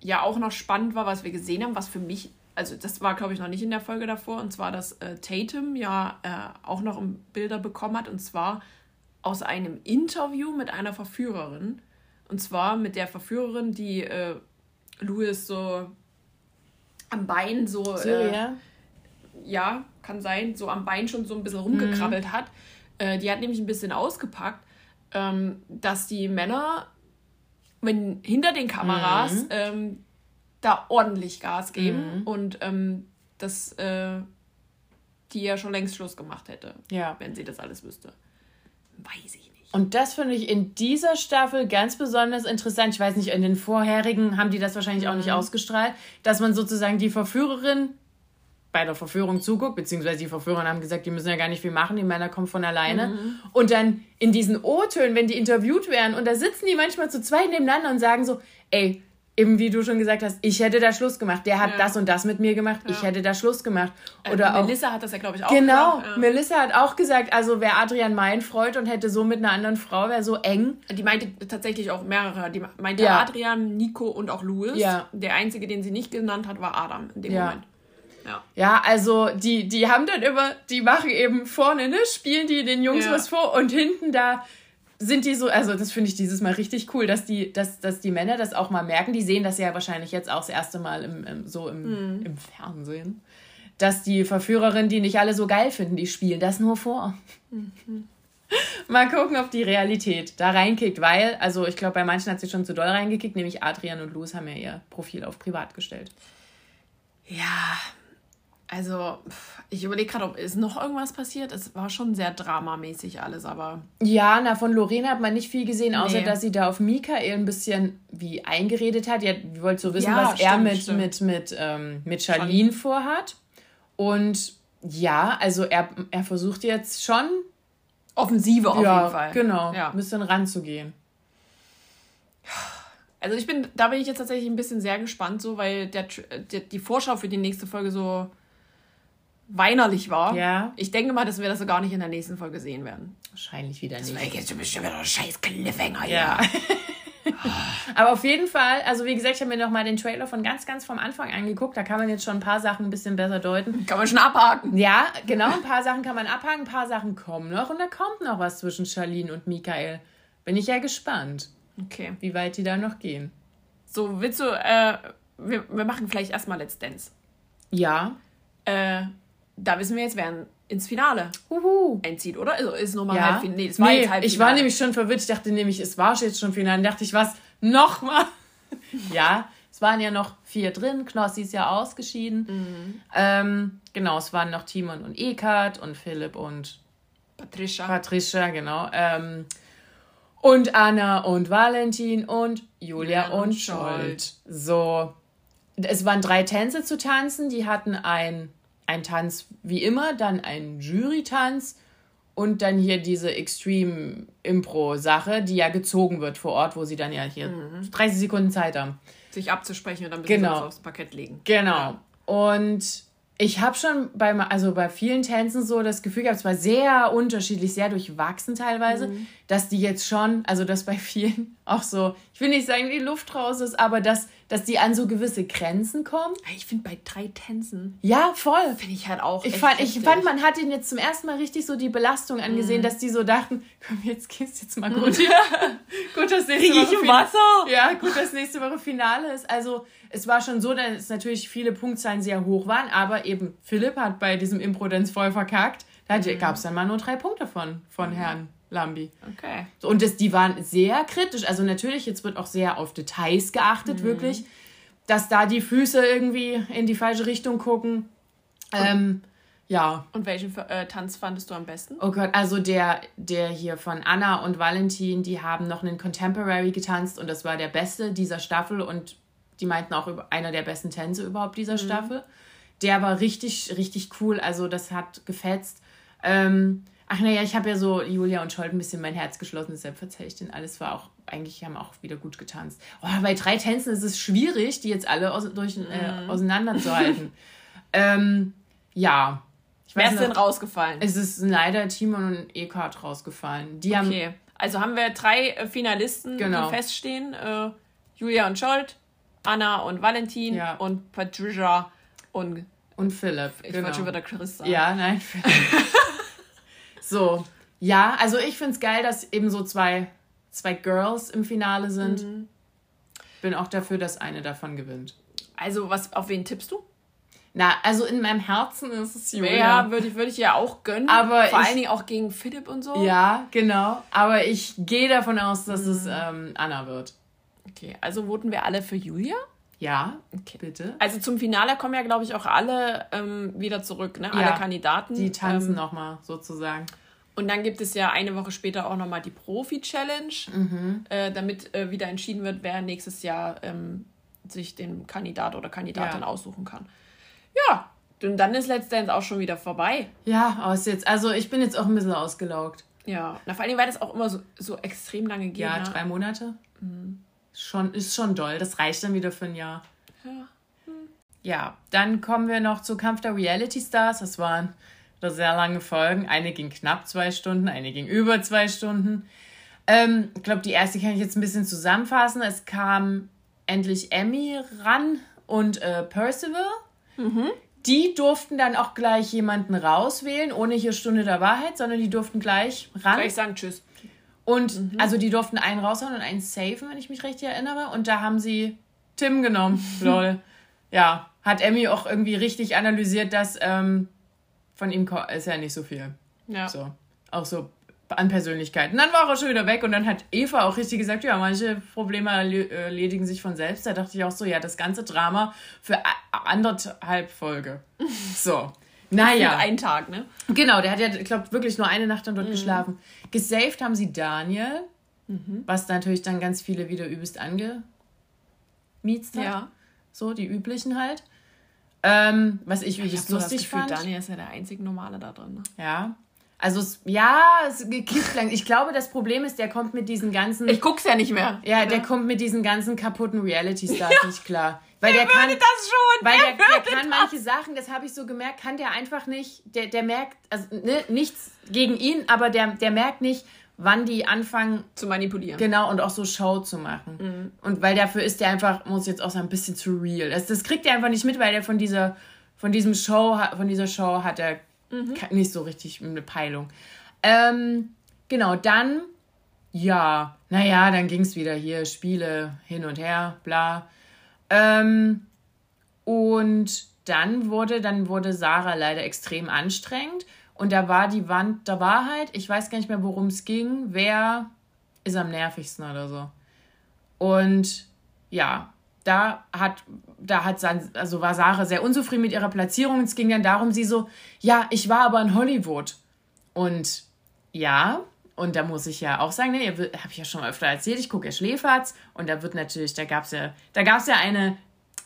Speaker 2: ja auch noch spannend war, was wir gesehen haben, was für mich, also das war glaube ich noch nicht in der Folge davor, und zwar, dass äh, Tatum ja äh, auch noch Bilder bekommen hat, und zwar aus einem Interview mit einer Verführerin. Und zwar mit der Verführerin, die äh, Louis so am Bein so,
Speaker 1: So,
Speaker 2: äh,
Speaker 1: ja.
Speaker 2: kann sein, so am Bein schon so ein
Speaker 1: Mhm.
Speaker 2: bisschen rumgekrabbelt hat. Äh, die hat nämlich ein bisschen ausgepackt, ähm, dass die Männer, wenn hinter den Kameras,
Speaker 1: Mhm.
Speaker 2: ähm, da ordentlich Gas geben und ähm, dass äh, die ja schon längst Schluss gemacht hätte,
Speaker 1: Ja.
Speaker 2: wenn sie das alles wüsste. Weiß ich nicht.
Speaker 1: Und das finde ich in dieser Staffel ganz besonders interessant. Ich weiß nicht, in den vorherigen haben die das wahrscheinlich auch
Speaker 2: Mhm.
Speaker 1: nicht ausgestrahlt, dass man sozusagen die Verführerin bei der Verführung zuguckt, beziehungsweise die Verführer haben gesagt, die müssen ja gar nicht viel machen, die Männer kommen von alleine.
Speaker 2: Mhm.
Speaker 1: Und dann in diesen O-Tönen, wenn die interviewt werden, und da sitzen die manchmal zu zweit nebeneinander und sagen so, ey, eben wie du schon gesagt hast, ich hätte da Schluss gemacht, der hat
Speaker 2: Ja.
Speaker 1: das und das mit mir gemacht, ich hätte da Schluss gemacht. Oder
Speaker 2: äh,
Speaker 1: auch
Speaker 2: Melissa hat das ja, glaube ich, auch
Speaker 1: Genau,
Speaker 2: gesagt.
Speaker 1: Melissa hat auch gesagt, also wäre Adrian mein Freund und hätte so mit einer anderen Frau, wäre so eng.
Speaker 2: Ja. Die meinte tatsächlich auch mehrere. Die meinte
Speaker 1: Ja.
Speaker 2: Adrian, Nico und auch Louis.
Speaker 1: Ja.
Speaker 2: Der einzige, den sie nicht genannt hat, war Adam in dem
Speaker 1: Ja.
Speaker 2: Moment. Ja.
Speaker 1: Ja, also die, die haben dann immer, die machen eben vorne, ne, spielen die den Jungs
Speaker 2: Ja.
Speaker 1: was vor und hinten da sind die so, also das finde ich dieses Mal richtig cool, dass die, dass, dass die Männer das auch mal merken. Die sehen das ja wahrscheinlich jetzt auch das erste Mal im, im, so im,
Speaker 2: Mhm.
Speaker 1: im Fernsehen. Dass die Verführerin, die nicht alle so geil finden, die spielen das nur vor.
Speaker 2: Mhm.
Speaker 1: Mal gucken, ob die Realität da reinkickt, weil, also ich glaube, bei manchen hat sie schon zu doll reingekickt, nämlich Adrian und Luz haben ja ihr Profil auf privat gestellt.
Speaker 2: Ja, also ich überlege gerade, ob ist noch irgendwas passiert. Es war schon sehr dramamäßig alles, aber
Speaker 1: Ja, na, von Lorena hat man nicht viel gesehen, außer
Speaker 2: Nee.
Speaker 1: dass sie da auf Michael ein bisschen wie eingeredet hat. Hat, die wollte so wissen,
Speaker 2: Ja,
Speaker 1: was er
Speaker 2: stimmt,
Speaker 1: mit,
Speaker 2: stimmt.
Speaker 1: mit, mit, ähm, mit Charlene vorhat. Und ja, also er, er versucht jetzt schon,
Speaker 2: offensive auf
Speaker 1: ja,
Speaker 2: jeden Fall.
Speaker 1: genau,
Speaker 2: Ja.
Speaker 1: ein bisschen ranzugehen.
Speaker 2: Also ich bin, da bin ich jetzt tatsächlich ein bisschen sehr gespannt, so, weil der, der, die Vorschau für die nächste Folge so weinerlich war.
Speaker 1: Ja.
Speaker 2: Ich denke mal, dass wir das so gar nicht in der nächsten Folge sehen werden.
Speaker 1: Wahrscheinlich wieder nicht.
Speaker 2: Weil jetzt bestimmt wieder ein scheiß Cliffhanger
Speaker 1: Ja. Aber auf jeden Fall, also wie gesagt, ich habe mir noch mal den Trailer von ganz, ganz vom Anfang angeguckt. Da kann man jetzt schon ein paar Sachen ein bisschen besser deuten.
Speaker 2: Kann man schon abhaken.
Speaker 1: Ja, genau, ein paar Sachen kann man abhaken, ein paar Sachen kommen noch und da kommt noch was zwischen Charlene und Michael. Bin ich ja gespannt,
Speaker 2: Okay.
Speaker 1: wie weit die da noch gehen.
Speaker 2: So, willst du, äh, wir, wir machen vielleicht erstmal Let's Dance.
Speaker 1: Ja.
Speaker 2: Äh, da wissen wir jetzt, wer ins Finale
Speaker 1: Uhu.
Speaker 2: einzieht, oder? Also ist nochmal
Speaker 1: Ja.
Speaker 2: Halbfinale. Nee, das war
Speaker 1: nee,
Speaker 2: jetzt Halbfinale.
Speaker 1: ich war nämlich schon verwirrt. Ich dachte nämlich, es war jetzt schon Finale. Dann dachte ich, was? Nochmal? ja, es waren ja noch vier drin. Knossi ist ja ausgeschieden.
Speaker 2: Mhm.
Speaker 1: Ähm, genau, es waren noch Timon und Ekat und Philipp und
Speaker 2: Patricia.
Speaker 1: Patricia, genau. Ähm, und Anna und Valentin und Julia
Speaker 2: Julian und
Speaker 1: und
Speaker 2: Scholt.
Speaker 1: Scholt. So. Es waren drei Tänze zu tanzen. Die hatten ein, ein Tanz wie immer, dann einen Jury-Tanz und dann hier diese Extreme-Impro-Sache, die ja gezogen wird vor Ort, wo sie dann ja hier 30 Sekunden Zeit haben.
Speaker 2: sich abzusprechen und dann müssen
Speaker 1: Genau.
Speaker 2: sie das aufs Parkett legen.
Speaker 1: Genau. Und ich habe schon bei, also bei vielen Tänzen so das Gefühl gehabt, es war sehr unterschiedlich, sehr durchwachsen teilweise, dass die jetzt schon, also dass bei vielen auch so, ich will nicht sagen, die Luft raus ist, aber dass, dass die an so gewisse Grenzen kommen.
Speaker 2: Ich finde, bei drei Tänzen
Speaker 1: Ja, voll.
Speaker 2: finde ich halt auch
Speaker 1: Ich fand, ich fand, man hat ihnen jetzt zum ersten Mal richtig so die Belastung angesehen, dass die so dachten, komm, jetzt geht's jetzt mal gut. gut, das nächste
Speaker 2: Krieg ich
Speaker 1: Woche
Speaker 2: Wasser?
Speaker 1: ja, gut, dass nächste Woche Finale ist. Also, es war schon so, dass natürlich viele Punktzahlen sehr hoch waren, aber eben Philipp hat bei diesem Impro-Dance voll verkackt. Da
Speaker 2: Mhm.
Speaker 1: gab es dann mal nur drei Punkte von, von Herrn Lambi.
Speaker 2: Okay.
Speaker 1: Und das, die waren sehr kritisch. Also, natürlich, jetzt wird auch sehr auf Details geachtet,
Speaker 2: Mhm.
Speaker 1: wirklich. Dass da die Füße irgendwie in die falsche Richtung gucken, Ähm, ja.
Speaker 2: Und welchen äh, Tanz fandest du am besten?
Speaker 1: Oh Gott, also der, der hier von Anna und Valentin, die haben noch einen Contemporary getanzt und das war der beste dieser Staffel und die meinten auch über einer der besten Tänze überhaupt dieser mhm. Staffel. Der war richtig, richtig cool. Also das hat gefetzt. Ähm, ach naja, ich habe ja so Julia und Scholt ein bisschen mein Herz geschlossen, deshalb verzeihe ich den alles. War auch, eigentlich haben auch wieder gut getanzt. Oh, bei drei Tänzen ist es schwierig, die jetzt alle aus, durch, äh, mhm. auseinanderzuhalten. ähm, ja.
Speaker 2: Wer ist denn rausgefallen?
Speaker 1: Es ist leider Timon und Eckhart rausgefallen. Die
Speaker 2: okay. Haben, also haben wir drei äh, Finalisten, genau. die feststehen. Äh, Julia und Scholt, Anna und Valentin ja. und Patricia und
Speaker 1: und Philipp.
Speaker 2: Ich genau. wollte schon wieder Chris sagen.
Speaker 1: Ja, nein. so, ja, also ich finde es geil, dass eben so zwei, zwei Girls im Finale sind. Mhm. Bin auch dafür, dass eine davon gewinnt.
Speaker 2: Also, was, auf wen tippst du?
Speaker 1: Na, also in meinem Herzen ist es
Speaker 2: Julia. Ja, würde ich, würd ich ja auch gönnen. Aber Vor ich, allen Dingen auch gegen Philipp und so.
Speaker 1: Ja, genau. Aber ich gehe davon aus, dass mhm. es ähm, Anna wird.
Speaker 2: Okay, also voten wir alle für Julia?
Speaker 1: Ja, okay. bitte.
Speaker 2: Also zum Finale kommen ja, glaube ich, auch alle ähm, wieder zurück, ne? Alle ja,
Speaker 1: Kandidaten. Die tanzen ähm, nochmal sozusagen.
Speaker 2: Und dann gibt es ja eine Woche später auch nochmal die Profi-Challenge, mhm. äh, damit äh, wieder entschieden wird, wer nächstes Jahr ähm, sich den Kandidat oder Kandidatin ja. aussuchen kann. Ja, und dann ist Let's Dance auch schon wieder vorbei.
Speaker 1: Ja, aus jetzt. Also ich bin jetzt auch ein bisschen ausgelaugt.
Speaker 2: Ja, na, vor allem, weil das auch immer so, so extrem lange geht.
Speaker 1: Ja, ne? drei Monate. Mhm. Schon, ist schon doll. Das reicht dann wieder für ein Jahr. Ja. Hm. Ja, dann kommen wir noch zu Kampf der Reality Stars. Das waren sehr lange Folgen. Eine ging knapp zwei Stunden, eine ging über zwei Stunden. Ähm, ich glaube, die erste kann ich jetzt ein bisschen zusammenfassen. Es kam endlich Emmy ran und äh, Percival. Mhm. Die durften dann auch gleich jemanden rauswählen, ohne hier Stunde der Wahrheit, sondern die durften gleich ran. Gleich
Speaker 2: sagen Tschüss.
Speaker 1: Und mhm. also die durften einen raushauen und einen safen, wenn ich mich recht erinnere. Und da haben sie Tim genommen. Lol. Ja, hat Emmy auch irgendwie richtig analysiert, dass ähm, von ihm ist ja nicht so viel. Ja. So. Auch so an Persönlichkeiten. Dann war er schon wieder weg und dann hat Eva auch richtig gesagt, ja, manche Probleme erledigen sich von selbst. Da dachte ich auch so, ja, das ganze Drama für anderthalb Folge. So. Naja. Für einen Tag, ne? Genau, der hat ja, ich glaube, wirklich nur eine Nacht dann dort mhm. geschlafen. Gesaved haben sie Daniel, mhm. was natürlich dann ganz viele wieder übelst angemiezt hat. Ja. So, die üblichen halt. Ähm, was ich übelst ich lustig
Speaker 2: Gefühl, fand. Daniel ist ja der einzige Normale da drin. Ne?
Speaker 1: Ja. Also, es, ja, es kippt lang. Ich glaube, das Problem ist, der kommt mit diesen ganzen.
Speaker 2: Ich guck's ja nicht mehr.
Speaker 1: Ja, der kommt mit diesen ganzen kaputten Reality-Stars ja. nicht klar. Weil der, der kann, das schon. Weil der, der, der kann das. manche Sachen, das habe ich so gemerkt, kann der einfach nicht, der, der merkt, also ne, nichts gegen ihn, aber der, der merkt nicht, wann die anfangen
Speaker 2: zu manipulieren.
Speaker 1: Genau, und auch so Show zu machen. Mhm. Und weil dafür ist der einfach, muss jetzt auch sagen, ein bisschen zu real. Das, das kriegt er einfach nicht mit, weil er von dieser, von diesem Show, von dieser Show hat er mhm. nicht so richtig eine Peilung. Ähm, genau, dann, ja, naja, dann ging es wieder hier, Spiele hin und her, bla. Ähm, und dann wurde, dann wurde Sarah leider extrem anstrengend. Und da war die Wand der Wahrheit. Ich weiß gar nicht mehr, worum es ging. Wer ist am nervigsten oder so. Und ja, da hat, da hat, also war Sarah sehr unzufrieden mit ihrer Platzierung. Es ging dann darum, sie so, ja, ich war aber in Hollywood. Und ja, und da muss ich ja auch sagen, ne, habe ich ja schon öfter erzählt, ich gucke ja Schläferz und da wird natürlich, da gab es ja, da gab es ja eine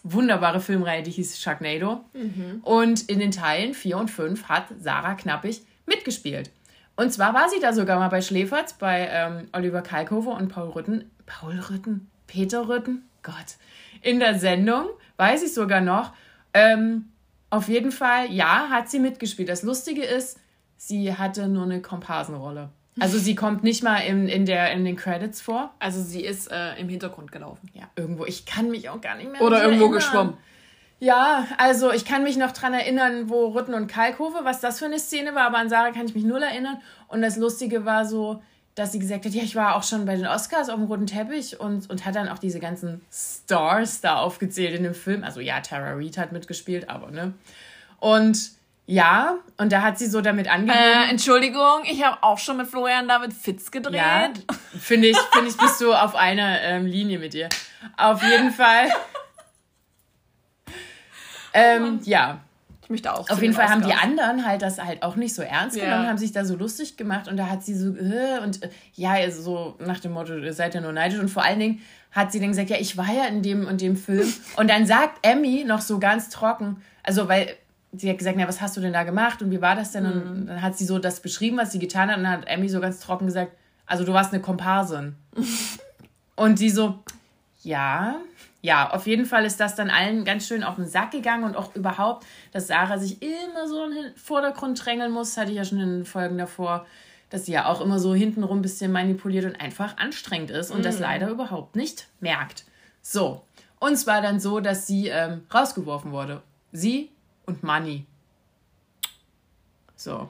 Speaker 1: wunderbare Filmreihe, die hieß Sharknado. Mhm. Und in den Teilen 4 und 5 hat Sarah Knappig mitgespielt. Und zwar war sie da sogar mal bei Schläferz, bei ähm, Oliver Kalkofe und Paul Rütten. Paul Rütten? Peter Rütten? Gott. In der Sendung, weiß ich sogar noch. Ähm, auf jeden Fall, ja, hat sie mitgespielt. Das Lustige ist, sie hatte nur eine Komparsenrolle. Also sie kommt nicht mal in, in, der, in den Credits vor.
Speaker 2: Also sie ist äh, im Hintergrund gelaufen.
Speaker 1: Ja, irgendwo. Ich kann mich auch gar nicht mehr
Speaker 2: Oder irgendwo erinnern. geschwommen.
Speaker 1: Ja, also ich kann mich noch dran erinnern, wo Rütten und Kalkofe, was das für eine Szene war, aber an Sarah kann ich mich null erinnern. Und das Lustige war so, dass sie gesagt hat, ja, ich war auch schon bei den Oscars auf dem roten Teppich und, und hat dann auch diese ganzen Stars da aufgezählt in dem Film. Also ja, Tara Reid hat mitgespielt, aber ne. Und ja, und da hat sie so damit angegeben.
Speaker 2: Äh, Entschuldigung, ich habe auch schon mit Florian David Fitz gedreht. Ja,
Speaker 1: finde ich, finde ich, bist du auf einer ähm, Linie mit dir. Auf jeden Fall. ähm, ja,
Speaker 2: Ich möchte auch.
Speaker 1: Auf jeden Fall haben die anderen halt das halt auch nicht so ernst genommen, ja. haben sich da so lustig gemacht und da hat sie so, äh, und äh, ja, so nach dem Motto, ihr seid ja nur neidisch und vor allen Dingen hat sie dann gesagt, ja, ich war ja in dem und dem Film. Und dann sagt Emmy noch so ganz trocken, also weil sie hat gesagt, ja, was hast du denn da gemacht und wie war das denn? Und mhm. dann hat sie so das beschrieben, was sie getan hat und dann hat Emmy so ganz trocken gesagt, also du warst eine Komparsin. und sie so, ja, ja, auf jeden Fall ist das dann allen ganz schön auf den Sack gegangen und auch überhaupt, dass Sarah sich immer so in den Vordergrund drängeln muss, hatte ich ja schon in den Folgen davor, dass sie ja auch immer so hintenrum ein bisschen manipuliert und einfach anstrengend ist und mhm. das leider überhaupt nicht merkt. So, und zwar dann so, dass sie ähm, rausgeworfen wurde. Sie und Money. So.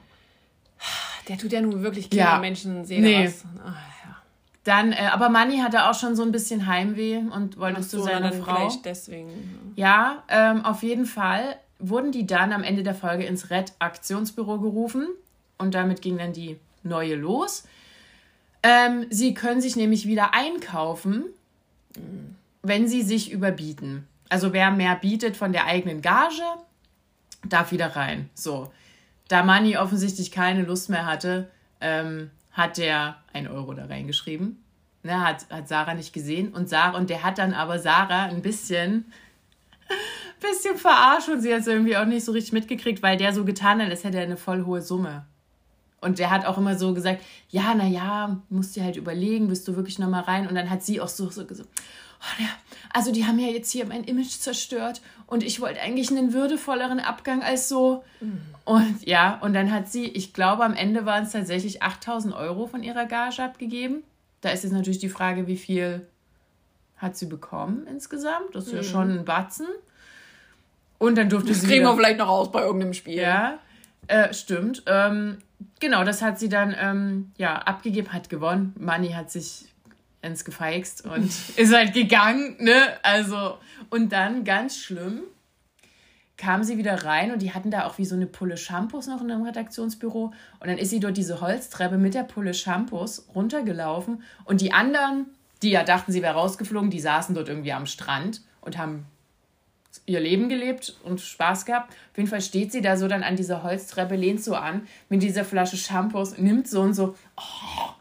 Speaker 2: Der tut ja nun wirklich keine ja. Menschenseele nee. was. Ach,
Speaker 1: ja. Dann, äh, aber Manni hatte auch schon so ein bisschen Heimweh und wolltest so, du seine Frau. deswegen. Ja, ähm, auf jeden Fall wurden die dann am Ende der Folge ins Red-Aktionsbüro gerufen und damit ging dann die neue los. Ähm, sie können sich nämlich wieder einkaufen, mhm. wenn sie sich überbieten. Also wer mehr bietet von der eigenen Gage, darf wieder rein. So. Da Manni offensichtlich keine Lust mehr hatte, ähm, hat der ein Euro da reingeschrieben. Ne, hat, hat Sarah nicht gesehen. Und Sarah, und der hat dann aber Sarah ein bisschen, bisschen verarscht und sie hat es irgendwie auch nicht so richtig mitgekriegt, weil der so getan hat, als hätte er eine voll hohe Summe. Und der hat auch immer so gesagt, ja, naja, musst dir halt überlegen, bist du wirklich nochmal rein? Und dann hat sie auch so, so gesagt, oh, ja, also die haben ja jetzt hier mein Image zerstört und ich wollte eigentlich einen würdevolleren Abgang als so. Mhm. Und ja, und dann hat sie, ich glaube, am Ende waren es tatsächlich 8000 Euro von ihrer Gage abgegeben. Da ist jetzt natürlich die Frage, wie viel hat sie bekommen insgesamt? Das ist mhm. ja schon ein Batzen. Und dann durfte
Speaker 2: das sie. kriegen wir vielleicht noch raus bei irgendeinem Spiel.
Speaker 1: Ja, äh, stimmt. Ähm, genau, das hat sie dann ähm, ja, abgegeben, hat gewonnen. Money hat sich ins Gefeixt und ist halt gegangen, ne? Also, und dann ganz schlimm kam sie wieder rein und die hatten da auch wie so eine Pulle Shampoos noch in einem Redaktionsbüro. Und dann ist sie dort diese Holztreppe mit der Pulle Shampoos runtergelaufen. Und die anderen, die ja dachten, sie wäre rausgeflogen, die saßen dort irgendwie am Strand und haben ihr Leben gelebt und Spaß gehabt. Auf jeden Fall steht sie da so dann an dieser Holztreppe, lehnt so an mit dieser Flasche Shampoos, nimmt so und so, oh,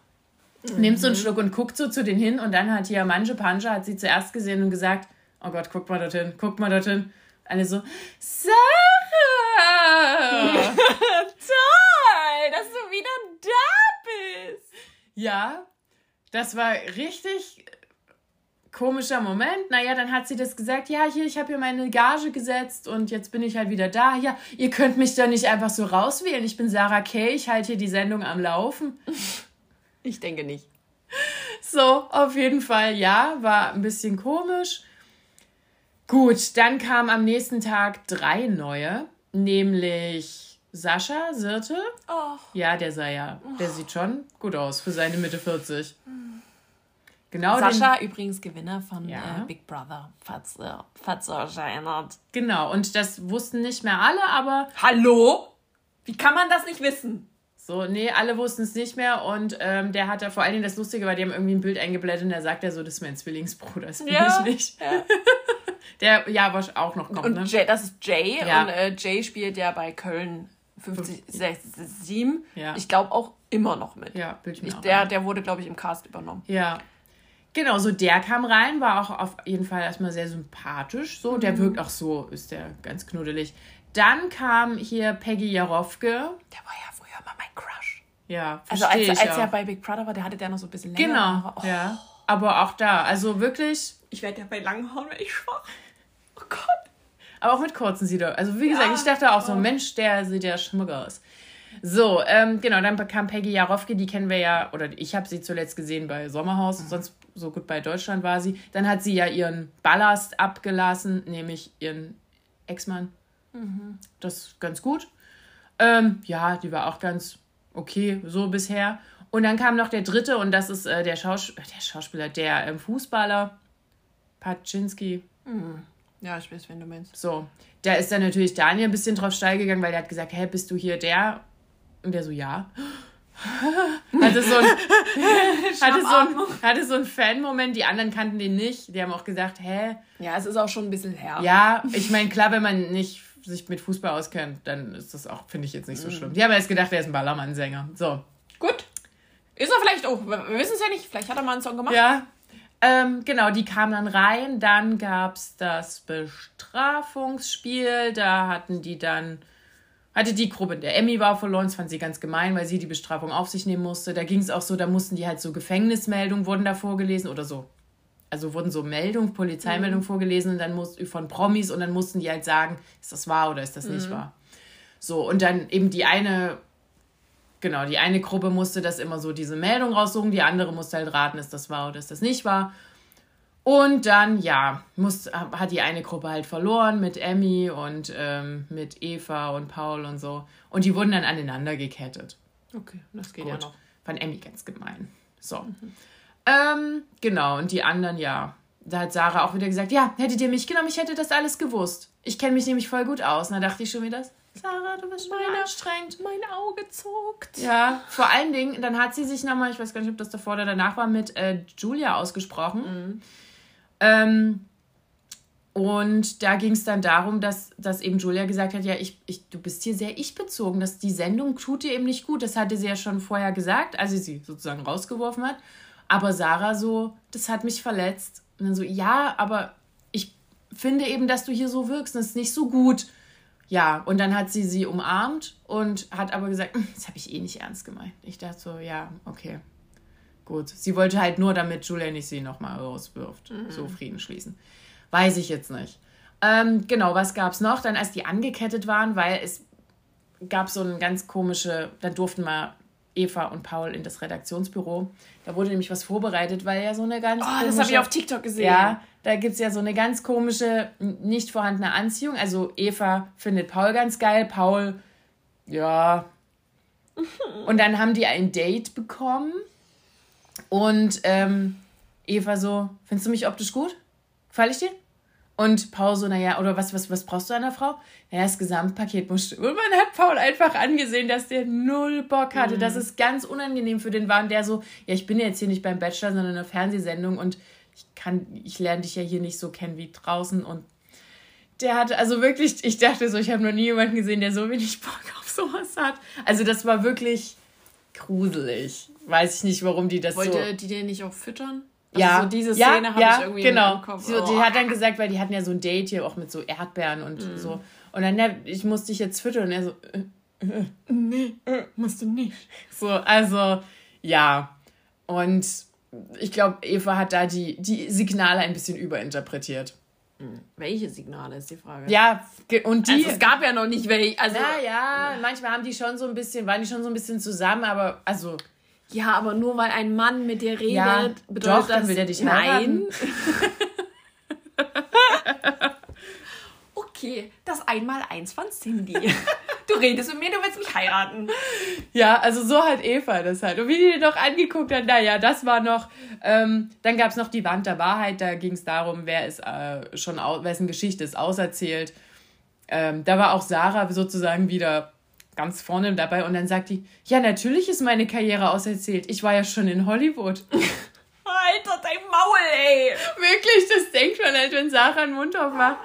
Speaker 1: mhm. nimmt so einen Schluck und guckt so zu denen hin und dann hat hier Manje Panja, hat sie zuerst gesehen und gesagt, oh Gott, guck mal dorthin, guck mal dorthin. Alle so, Sarah! Toll, dass du wieder da bist! Ja, das war richtig komischer Moment. Naja, dann hat sie das gesagt, ja, hier, ich habe hier meine Gage gesetzt und jetzt bin ich halt wieder da. Ja, ihr könnt mich doch nicht einfach so rauswählen. Ich bin Sarah Kay, ich halte hier die Sendung am Laufen.
Speaker 2: Ich denke nicht.
Speaker 1: So, auf jeden Fall, ja, war ein bisschen komisch. Gut, dann kamen am nächsten Tag drei neue, nämlich Sascha Sirte. Oh. Ja, der sah ja, der sieht schon gut aus für seine Mitte 40.
Speaker 2: Genau. Sascha den, übrigens Gewinner von ja. äh, Big Brother, falls, äh, falls euch erinnert.
Speaker 1: Genau, und das wussten nicht mehr alle, aber.
Speaker 2: Hallo? Wie kann man das nicht wissen?
Speaker 1: So, nee, alle wussten es nicht mehr und ähm, der hat da vor allen Dingen das Lustige, weil die haben irgendwie ein Bild eingeblendet und da sagt er so, das ist mein Zwillingsbruder, das bin ja, ich nicht. Ja. der ja was auch noch kommt.
Speaker 2: Und
Speaker 1: ne?
Speaker 2: Jay, das ist Jay ja. und äh, Jay spielt ja bei Köln 50, 60, 7. Ja. Ich glaube auch immer noch mit. Ja, Bild ich, der, der wurde, glaube ich, im Cast übernommen.
Speaker 1: Ja. Genau, so der kam rein, war auch auf jeden Fall erstmal sehr sympathisch. So, mhm. der wirkt auch so, ist der ganz knuddelig. Dann kam hier Peggy Jarowke. Der
Speaker 2: war ja immer mein Crush. Ja, Also als, als er bei Big Brother war, der hatte der noch so ein bisschen länger. Genau,
Speaker 1: oh. ja. Aber auch da, also wirklich.
Speaker 2: Ich werde ja bei langen Haaren echt schwach. Oh Gott.
Speaker 1: Aber auch mit kurzen sieht er. Also wie gesagt, ja. ich dachte auch so, Mensch, der sieht ja schmuck aus. So, ähm, genau, dann kam Peggy Jarowke, die kennen wir ja, oder ich habe sie zuletzt gesehen bei Sommerhaus, mhm. sonst so gut bei Deutschland war sie. Dann hat sie ja ihren Ballast abgelassen, nämlich ihren Ex-Mann. Mhm. Das ist ganz gut. Ähm, ja, die war auch ganz okay, so bisher. Und dann kam noch der dritte, und das ist äh, der, Schaus äh, der Schauspieler, der ähm, Fußballer, Paczynski.
Speaker 2: Mhm. Ja, ich weiß, wen du meinst.
Speaker 1: So, da ist dann natürlich Daniel ein bisschen drauf steil gegangen, weil der hat gesagt, hey, bist du hier der? Und der so, ja. hatte so ein, hatte so ein, hatte so ein Fan-Moment, die anderen kannten den nicht. Die haben auch gesagt, hä?
Speaker 2: Ja, es ist auch schon ein bisschen her.
Speaker 1: Ja, ich meine, klar, wenn man nicht sich mit Fußball auskennt, dann ist das auch, finde ich jetzt nicht so schlimm. Die haben jetzt gedacht, er ist ein Ballermann-Sänger. So.
Speaker 2: Gut. Ist er vielleicht auch, wir wissen es ja nicht, vielleicht hat er mal einen Song gemacht.
Speaker 1: Ja. Ähm, genau, die kamen dann rein. Dann gab es das Bestrafungsspiel. Da hatten die dann, hatte die Gruppe, der Emmy war verloren, das fand sie ganz gemein, weil sie die Bestrafung auf sich nehmen musste. Da ging es auch so, da mussten die halt so Gefängnismeldungen wurden da vorgelesen oder so. Also wurden so Meldungen, Polizeimeldungen mhm. vorgelesen und dann muss, von Promis und dann mussten die halt sagen, ist das wahr oder ist das nicht mhm. wahr. So, und dann eben die eine Genau, die eine Gruppe musste das immer so diese Meldung raussuchen, die andere musste halt raten, ist das wahr oder ist das nicht wahr. Und dann, ja, muss, hat die eine Gruppe halt verloren mit Emmy und ähm, mit Eva und Paul und so. Und die wurden dann aneinander gekettet.
Speaker 2: Okay, das geht Gut. ja noch.
Speaker 1: Fand Emmy ganz gemein. So. Mhm. Ähm, genau, und die anderen, ja. Da hat Sarah auch wieder gesagt, ja, hättet ihr mich genommen, ich hätte das alles gewusst. Ich kenne mich nämlich voll gut aus. Und da dachte ich schon wieder, Sarah, du bist
Speaker 2: meine, anstrengend. Mein Auge zuckt.
Speaker 1: Ja, vor allen Dingen, dann hat sie sich nochmal, ich weiß gar nicht, ob das davor oder danach war, mit äh, Julia ausgesprochen. Mhm. Ähm, und da ging es dann darum, dass, dass eben Julia gesagt hat, ja, ich, ich, du bist hier sehr ich-bezogen, dass die Sendung tut dir eben nicht gut. Das hatte sie ja schon vorher gesagt, als sie sie sozusagen rausgeworfen hat. Aber Sarah so, das hat mich verletzt. Und dann so, ja, aber ich finde eben, dass du hier so wirkst. Das ist nicht so gut. Ja, und dann hat sie sie umarmt und hat aber gesagt, hm, das habe ich eh nicht ernst gemeint. Ich dachte so, ja, okay, gut. Sie wollte halt nur, damit Julia nicht sie nochmal rauswirft, mhm. so Frieden schließen. Weiß ich jetzt nicht. Ähm, genau, was gab es noch? Dann, als die angekettet waren, weil es gab so eine ganz komische, dann durften mal Eva und Paul in das Redaktionsbüro. Da wurde nämlich was vorbereitet, weil ja so eine ganz.
Speaker 2: Oh, komische, das habe ich auf TikTok gesehen.
Speaker 1: Ja, da gibt es ja so eine ganz komische, nicht vorhandene Anziehung. Also Eva findet Paul ganz geil, Paul, ja. Und dann haben die ein Date bekommen. Und ähm, Eva so, findest du mich optisch gut? Gefall ich dir? Und Paul so, naja, oder was, was, was brauchst du an der Frau? Naja, das Gesamtpaket muss Und man hat Paul einfach angesehen, dass der null Bock hatte. Mhm. Das ist ganz unangenehm für den war. Und der so, ja, ich bin jetzt hier nicht beim Bachelor, sondern in einer Fernsehsendung und ich kann, ich lerne dich ja hier nicht so kennen wie draußen. Und der hatte, also wirklich, ich dachte so, ich habe noch nie jemanden gesehen, der so wenig Bock auf sowas hat. Also das war wirklich gruselig. Weiß ich nicht, warum die das
Speaker 2: Wollte so... Wollte die den nicht auch füttern? Also ja, so diese Szene
Speaker 1: ja, habe ja, ich irgendwie genau. im Kopf. So, die hat dann gesagt, weil die hatten ja so ein Date hier auch mit so Erdbeeren und mm. so. Und dann, ja, ich musste dich jetzt füttern. Und er so, äh, äh, nee, äh, musst du nicht. So, also, ja. Und ich glaube, Eva hat da die, die Signale ein bisschen überinterpretiert.
Speaker 2: Hm. Welche Signale ist die Frage?
Speaker 1: Ja, und die.
Speaker 2: Also es gab ja noch nicht welche. Also,
Speaker 1: naja, manchmal haben die schon so ein bisschen, waren die schon so ein bisschen zusammen, aber also.
Speaker 2: Ja, aber nur weil ein Mann mit dir redet, ja, bedeutet doch, dann das, will er dich nein. okay, das Einmaleins von Cindy. Du redest mit mir, du willst mich heiraten.
Speaker 1: Ja, also so hat Eva das halt. Und wie die den noch angeguckt hat, naja, das war noch. Ähm, dann gab es noch die Wand der Wahrheit, da ging es darum, wer ist äh, schon, wessen Geschichte ist auserzählt. Ähm, da war auch Sarah sozusagen wieder ganz vorne dabei und dann sagt die, ja, natürlich ist meine Karriere auserzählt. Ich war ja schon in Hollywood.
Speaker 2: Alter, dein Maul, ey!
Speaker 1: Wirklich, das denkt man halt, wenn Sarah einen Mund aufmacht.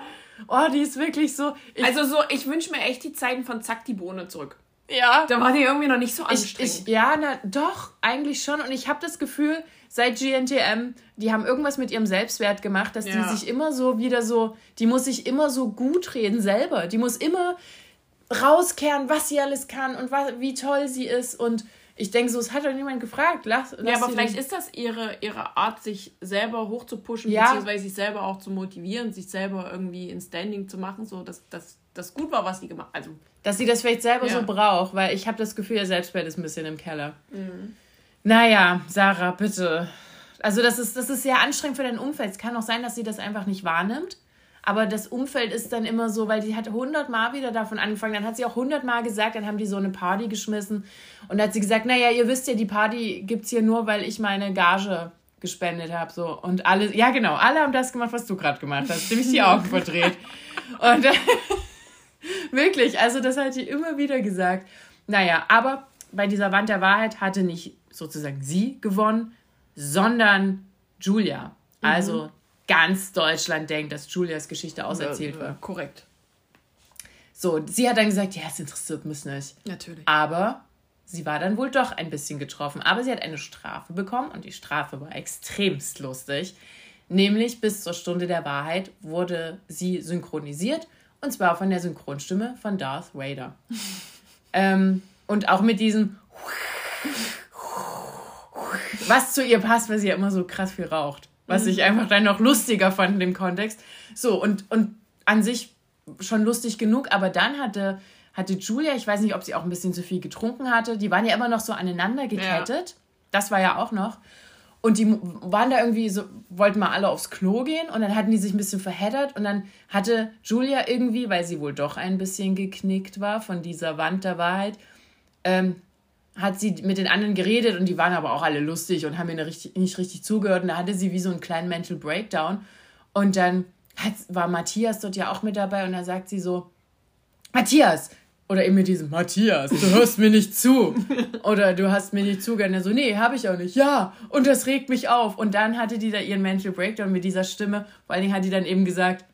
Speaker 1: Oh, die ist wirklich so.
Speaker 2: also so, ich wünsche mir echt die Zeiten von Zack die Bohne zurück. Ja. Da war die irgendwie noch nicht so
Speaker 1: anstrengend. Ich, ich, ja, na, doch, eigentlich schon. Und ich habe das Gefühl, seit GNTM, die haben irgendwas mit ihrem Selbstwert gemacht, dass ja. die sich immer so wieder so, die muss sich immer so gut reden selber. Die muss immer rauskehren, was sie alles kann und was, wie toll sie ist. Und ich denke so, es hat doch niemand gefragt. Lass,
Speaker 2: lass ja, aber vielleicht ist das ihre, ihre Art, sich selber hochzupushen, ja. beziehungsweise sich selber auch zu motivieren, sich selber irgendwie in Standing zu machen, so dass das gut war, was sie gemacht hat. Also,
Speaker 1: dass sie das vielleicht selber ja. so braucht, weil ich habe das Gefühl, ihr Selbstwert ist ein bisschen im Keller. Mhm. Naja, Sarah, bitte. Also das ist, das ist sehr anstrengend für dein Umfeld. Es kann auch sein, dass sie das einfach nicht wahrnimmt. Aber das Umfeld ist dann immer so, weil die hat hundertmal wieder davon angefangen. Dann hat sie auch hundertmal gesagt, dann haben die so eine Party geschmissen. Und dann hat sie gesagt, naja, ihr wisst ja, die Party gibt es hier nur, weil ich meine Gage gespendet habe. So. Und alle, ja genau, alle haben das gemacht, was du gerade gemacht hast. Nämlich die Augen verdreht. Und wirklich, also das hat sie immer wieder gesagt. Naja, aber bei dieser Wand der Wahrheit hatte nicht sozusagen sie gewonnen, sondern Julia. Also mhm ganz Deutschland denkt, dass Julias Geschichte auserzählt
Speaker 2: ja, wird. Korrekt.
Speaker 1: So, sie hat dann gesagt, ja, es interessiert mich nicht.
Speaker 2: Natürlich.
Speaker 1: Aber sie war dann wohl doch ein bisschen getroffen. Aber sie hat eine Strafe bekommen und die Strafe war extremst lustig. Nämlich bis zur Stunde der Wahrheit wurde sie synchronisiert und zwar von der Synchronstimme von Darth Vader. ähm, und auch mit diesem was zu ihr passt, weil sie ja immer so krass viel raucht. Was ich einfach dann noch lustiger fand in dem Kontext. So, und, und an sich schon lustig genug, aber dann hatte, hatte Julia, ich weiß nicht, ob sie auch ein bisschen zu viel getrunken hatte, die waren ja immer noch so aneinander gekettet. Ja. Das war ja auch noch. Und die waren da irgendwie so, wollten mal alle aufs Klo gehen und dann hatten die sich ein bisschen verheddert und dann hatte Julia irgendwie, weil sie wohl doch ein bisschen geknickt war von dieser Wand der Wahrheit, ähm, hat sie mit den anderen geredet und die waren aber auch alle lustig und haben mir richtig, nicht richtig zugehört. Und da hatte sie wie so einen kleinen Mental Breakdown. Und dann hat, war Matthias dort ja auch mit dabei und da sagt sie so, Matthias, oder eben mit diesem Matthias, du hörst mir nicht zu. Oder du hast mir nicht zugehört. Und er so, nee, habe ich auch nicht. Ja, und das regt mich auf. Und dann hatte die da ihren Mental Breakdown mit dieser Stimme. Vor allen Dingen hat die dann eben gesagt,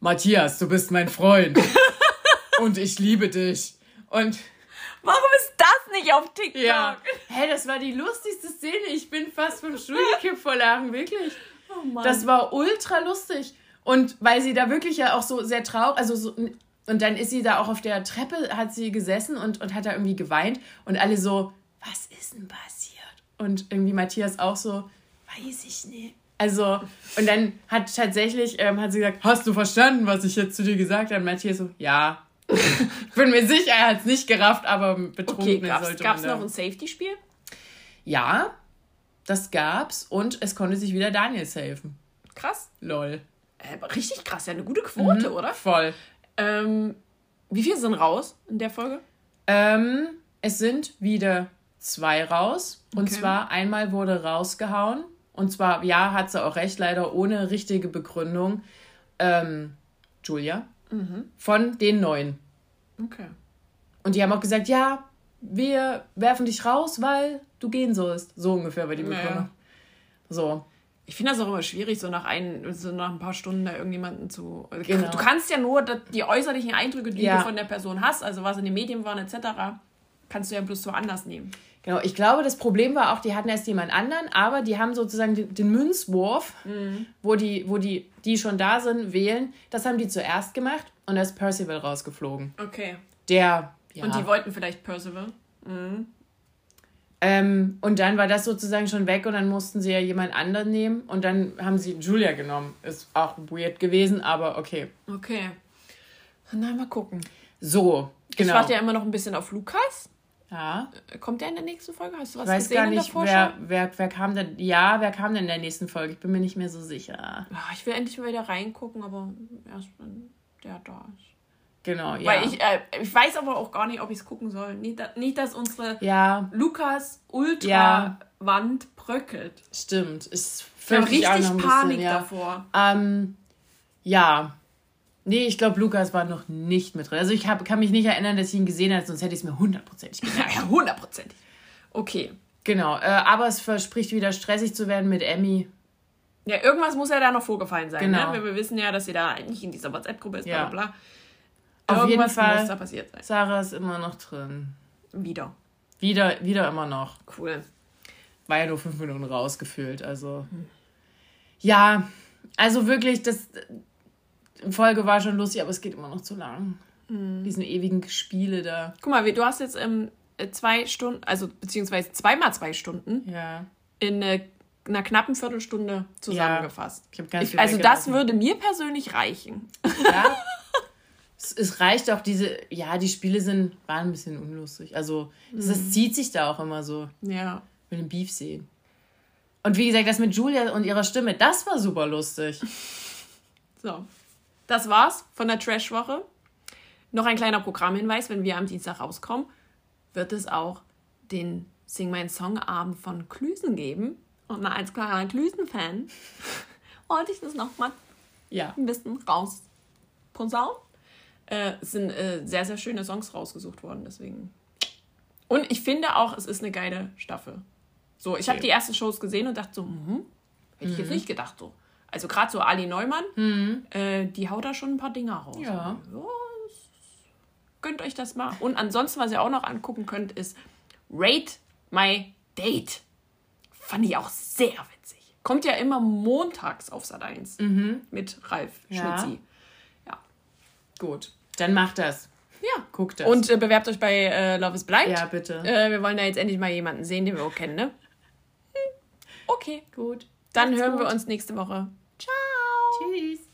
Speaker 1: Matthias, du bist mein Freund. und ich liebe dich. Und
Speaker 2: Warum ist das nicht auf TikTok? Ja.
Speaker 1: Hey, das war die lustigste Szene. Ich bin fast vom Stuhl gekippt vor Lachen, wirklich. Oh Mann. Das war ultra lustig. Und weil sie da wirklich ja auch so sehr traurig, also so, und dann ist sie da auch auf der Treppe, hat sie gesessen und, und hat da irgendwie geweint und alle so, was ist denn passiert? Und irgendwie Matthias auch so, weiß ich nicht. Also, und dann hat tatsächlich, ähm, hat sie gesagt, hast du verstanden, was ich jetzt zu dir gesagt habe? Und Matthias so, ja, ich bin mir sicher, er hat es nicht gerafft, aber betrunken okay,
Speaker 2: gab's, sollte Gab es noch ein Safety-Spiel?
Speaker 1: Ja, das gab's und es konnte sich wieder Daniels helfen.
Speaker 2: Krass.
Speaker 1: Lol.
Speaker 2: Äh, richtig krass, ja, eine gute Quote, mhm, oder? Voll. Ähm, wie viele sind raus in der Folge?
Speaker 1: Ähm, es sind wieder zwei raus. Und okay. zwar einmal wurde rausgehauen. Und zwar, ja, hat sie auch recht, leider ohne richtige Begründung. Ähm, Julia. Mhm. Von den neuen. Okay. Und die haben auch gesagt, ja, wir werfen dich raus, weil du gehen sollst. So ungefähr war die. Naja.
Speaker 2: So. Ich finde das auch immer schwierig, so nach, ein, so nach ein paar Stunden da irgendjemanden zu. Also genau. Du kannst ja nur die äußerlichen Eindrücke, die ja. du von der Person hast, also was in den Medien waren, etc., kannst du ja bloß so anders nehmen.
Speaker 1: Genau, ich glaube, das Problem war auch, die hatten erst jemand anderen, aber die haben sozusagen den, den Münzwurf, mhm. wo, die, wo die, die schon da sind, wählen. Das haben die zuerst gemacht und da ist Percival rausgeflogen. Okay. Der.
Speaker 2: Ja. Und die wollten vielleicht Percival. Mhm.
Speaker 1: Ähm, und dann war das sozusagen schon weg und dann mussten sie ja jemand anderen nehmen und dann haben sie Julia genommen. Ist auch weird gewesen, aber okay.
Speaker 2: Okay. Na, mal gucken.
Speaker 1: So,
Speaker 2: genau. Ich warte ja immer noch ein bisschen auf Lukas. Ja. Äh, kommt der in der nächsten Folge? Hast du was ich weiß
Speaker 1: gar nicht, wer, wer, wer kam denn. Ja, wer kam denn in der nächsten Folge? Ich bin mir nicht mehr so sicher.
Speaker 2: Ich will endlich mal wieder reingucken, aber erst wenn der da ist. Genau, ja. Weil ich, äh, ich weiß aber auch gar nicht, ob ich es gucken soll. Nicht, nicht, dass unsere ja. Lukas Ultra-Wand ja. bröckelt.
Speaker 1: Stimmt. Ist ich richtig Panik bisschen, ja. davor. Ähm, ja. Nee, ich glaube, Lukas war noch nicht mit drin. Also ich hab, kann mich nicht erinnern, dass ich ihn gesehen habe, sonst hätte ich es mir hundertprozentig
Speaker 2: gesagt. ja, hundertprozentig. Okay.
Speaker 1: Genau, äh, aber es verspricht wieder stressig zu werden mit Emmy.
Speaker 2: Ja, irgendwas muss ja da noch vorgefallen sein. Ne? Genau. Ne? Wir wissen ja, dass sie da eigentlich in dieser WhatsApp-Gruppe ist, ja. bla bla
Speaker 1: Auf irgendwas jeden Fall muss da passiert sein. Sarah ist immer noch drin.
Speaker 2: Wieder.
Speaker 1: Wieder, wieder immer noch.
Speaker 2: Cool.
Speaker 1: War ja nur fünf Minuten rausgefühlt, also. Hm. Ja, also wirklich, das, Folge war schon lustig, aber es geht immer noch zu lang. Mhm. Diesen ewigen Spiele da.
Speaker 2: Guck mal, du hast jetzt ähm, zwei Stunden, also beziehungsweise zweimal zwei Stunden ja. in äh, einer knappen Viertelstunde zusammengefasst. Ja, ich hab ganz viel also das würde mir persönlich reichen. Ja.
Speaker 1: es, es, reicht auch diese, ja, die Spiele sind, waren ein bisschen unlustig. Also es, mhm. das zieht sich da auch immer so. Ja. Mit dem Beef sehen. Und wie gesagt, das mit Julia und ihrer Stimme, das war super lustig.
Speaker 2: So, das war's von der Trash-Woche. Noch ein kleiner Programmhinweis, wenn wir am Dienstag rauskommen, wird es auch den Sing Mein Song Abend von Klüsen geben. Und als klarer Klüsen-Fan wollte ich das nochmal ja. ein bisschen rausposaunen. Äh, es sind äh, sehr, sehr schöne Songs rausgesucht worden, deswegen. Und ich finde auch, es ist eine geile Staffel. So, ich okay. habe die ersten Shows gesehen und dachte so, mhm, hätte ich jetzt mhm. nicht gedacht so. Also gerade so Ali Neumann, mhm. äh, die haut da schon ein paar Dinger raus. Ja. ja gönnt euch das mal. Und ansonsten, was ihr auch noch angucken könnt, ist Rate My Date. Fand ich auch sehr witzig. Kommt ja immer montags auf Sat 1 mit Ralf
Speaker 1: Ja.
Speaker 2: Schnitzi. Ja. Gut.
Speaker 1: Dann macht das.
Speaker 2: Ja.
Speaker 1: Guckt das.
Speaker 2: Und äh, bewerbt euch bei äh, Love is Blind.
Speaker 1: Ja, bitte.
Speaker 2: Äh, wir wollen da jetzt endlich mal jemanden sehen, den wir auch kennen, ne? Hm. Okay.
Speaker 1: Gut.
Speaker 2: Dann hören wir
Speaker 1: gut.
Speaker 2: uns nächste Woche. Ciao.
Speaker 1: Tschüss.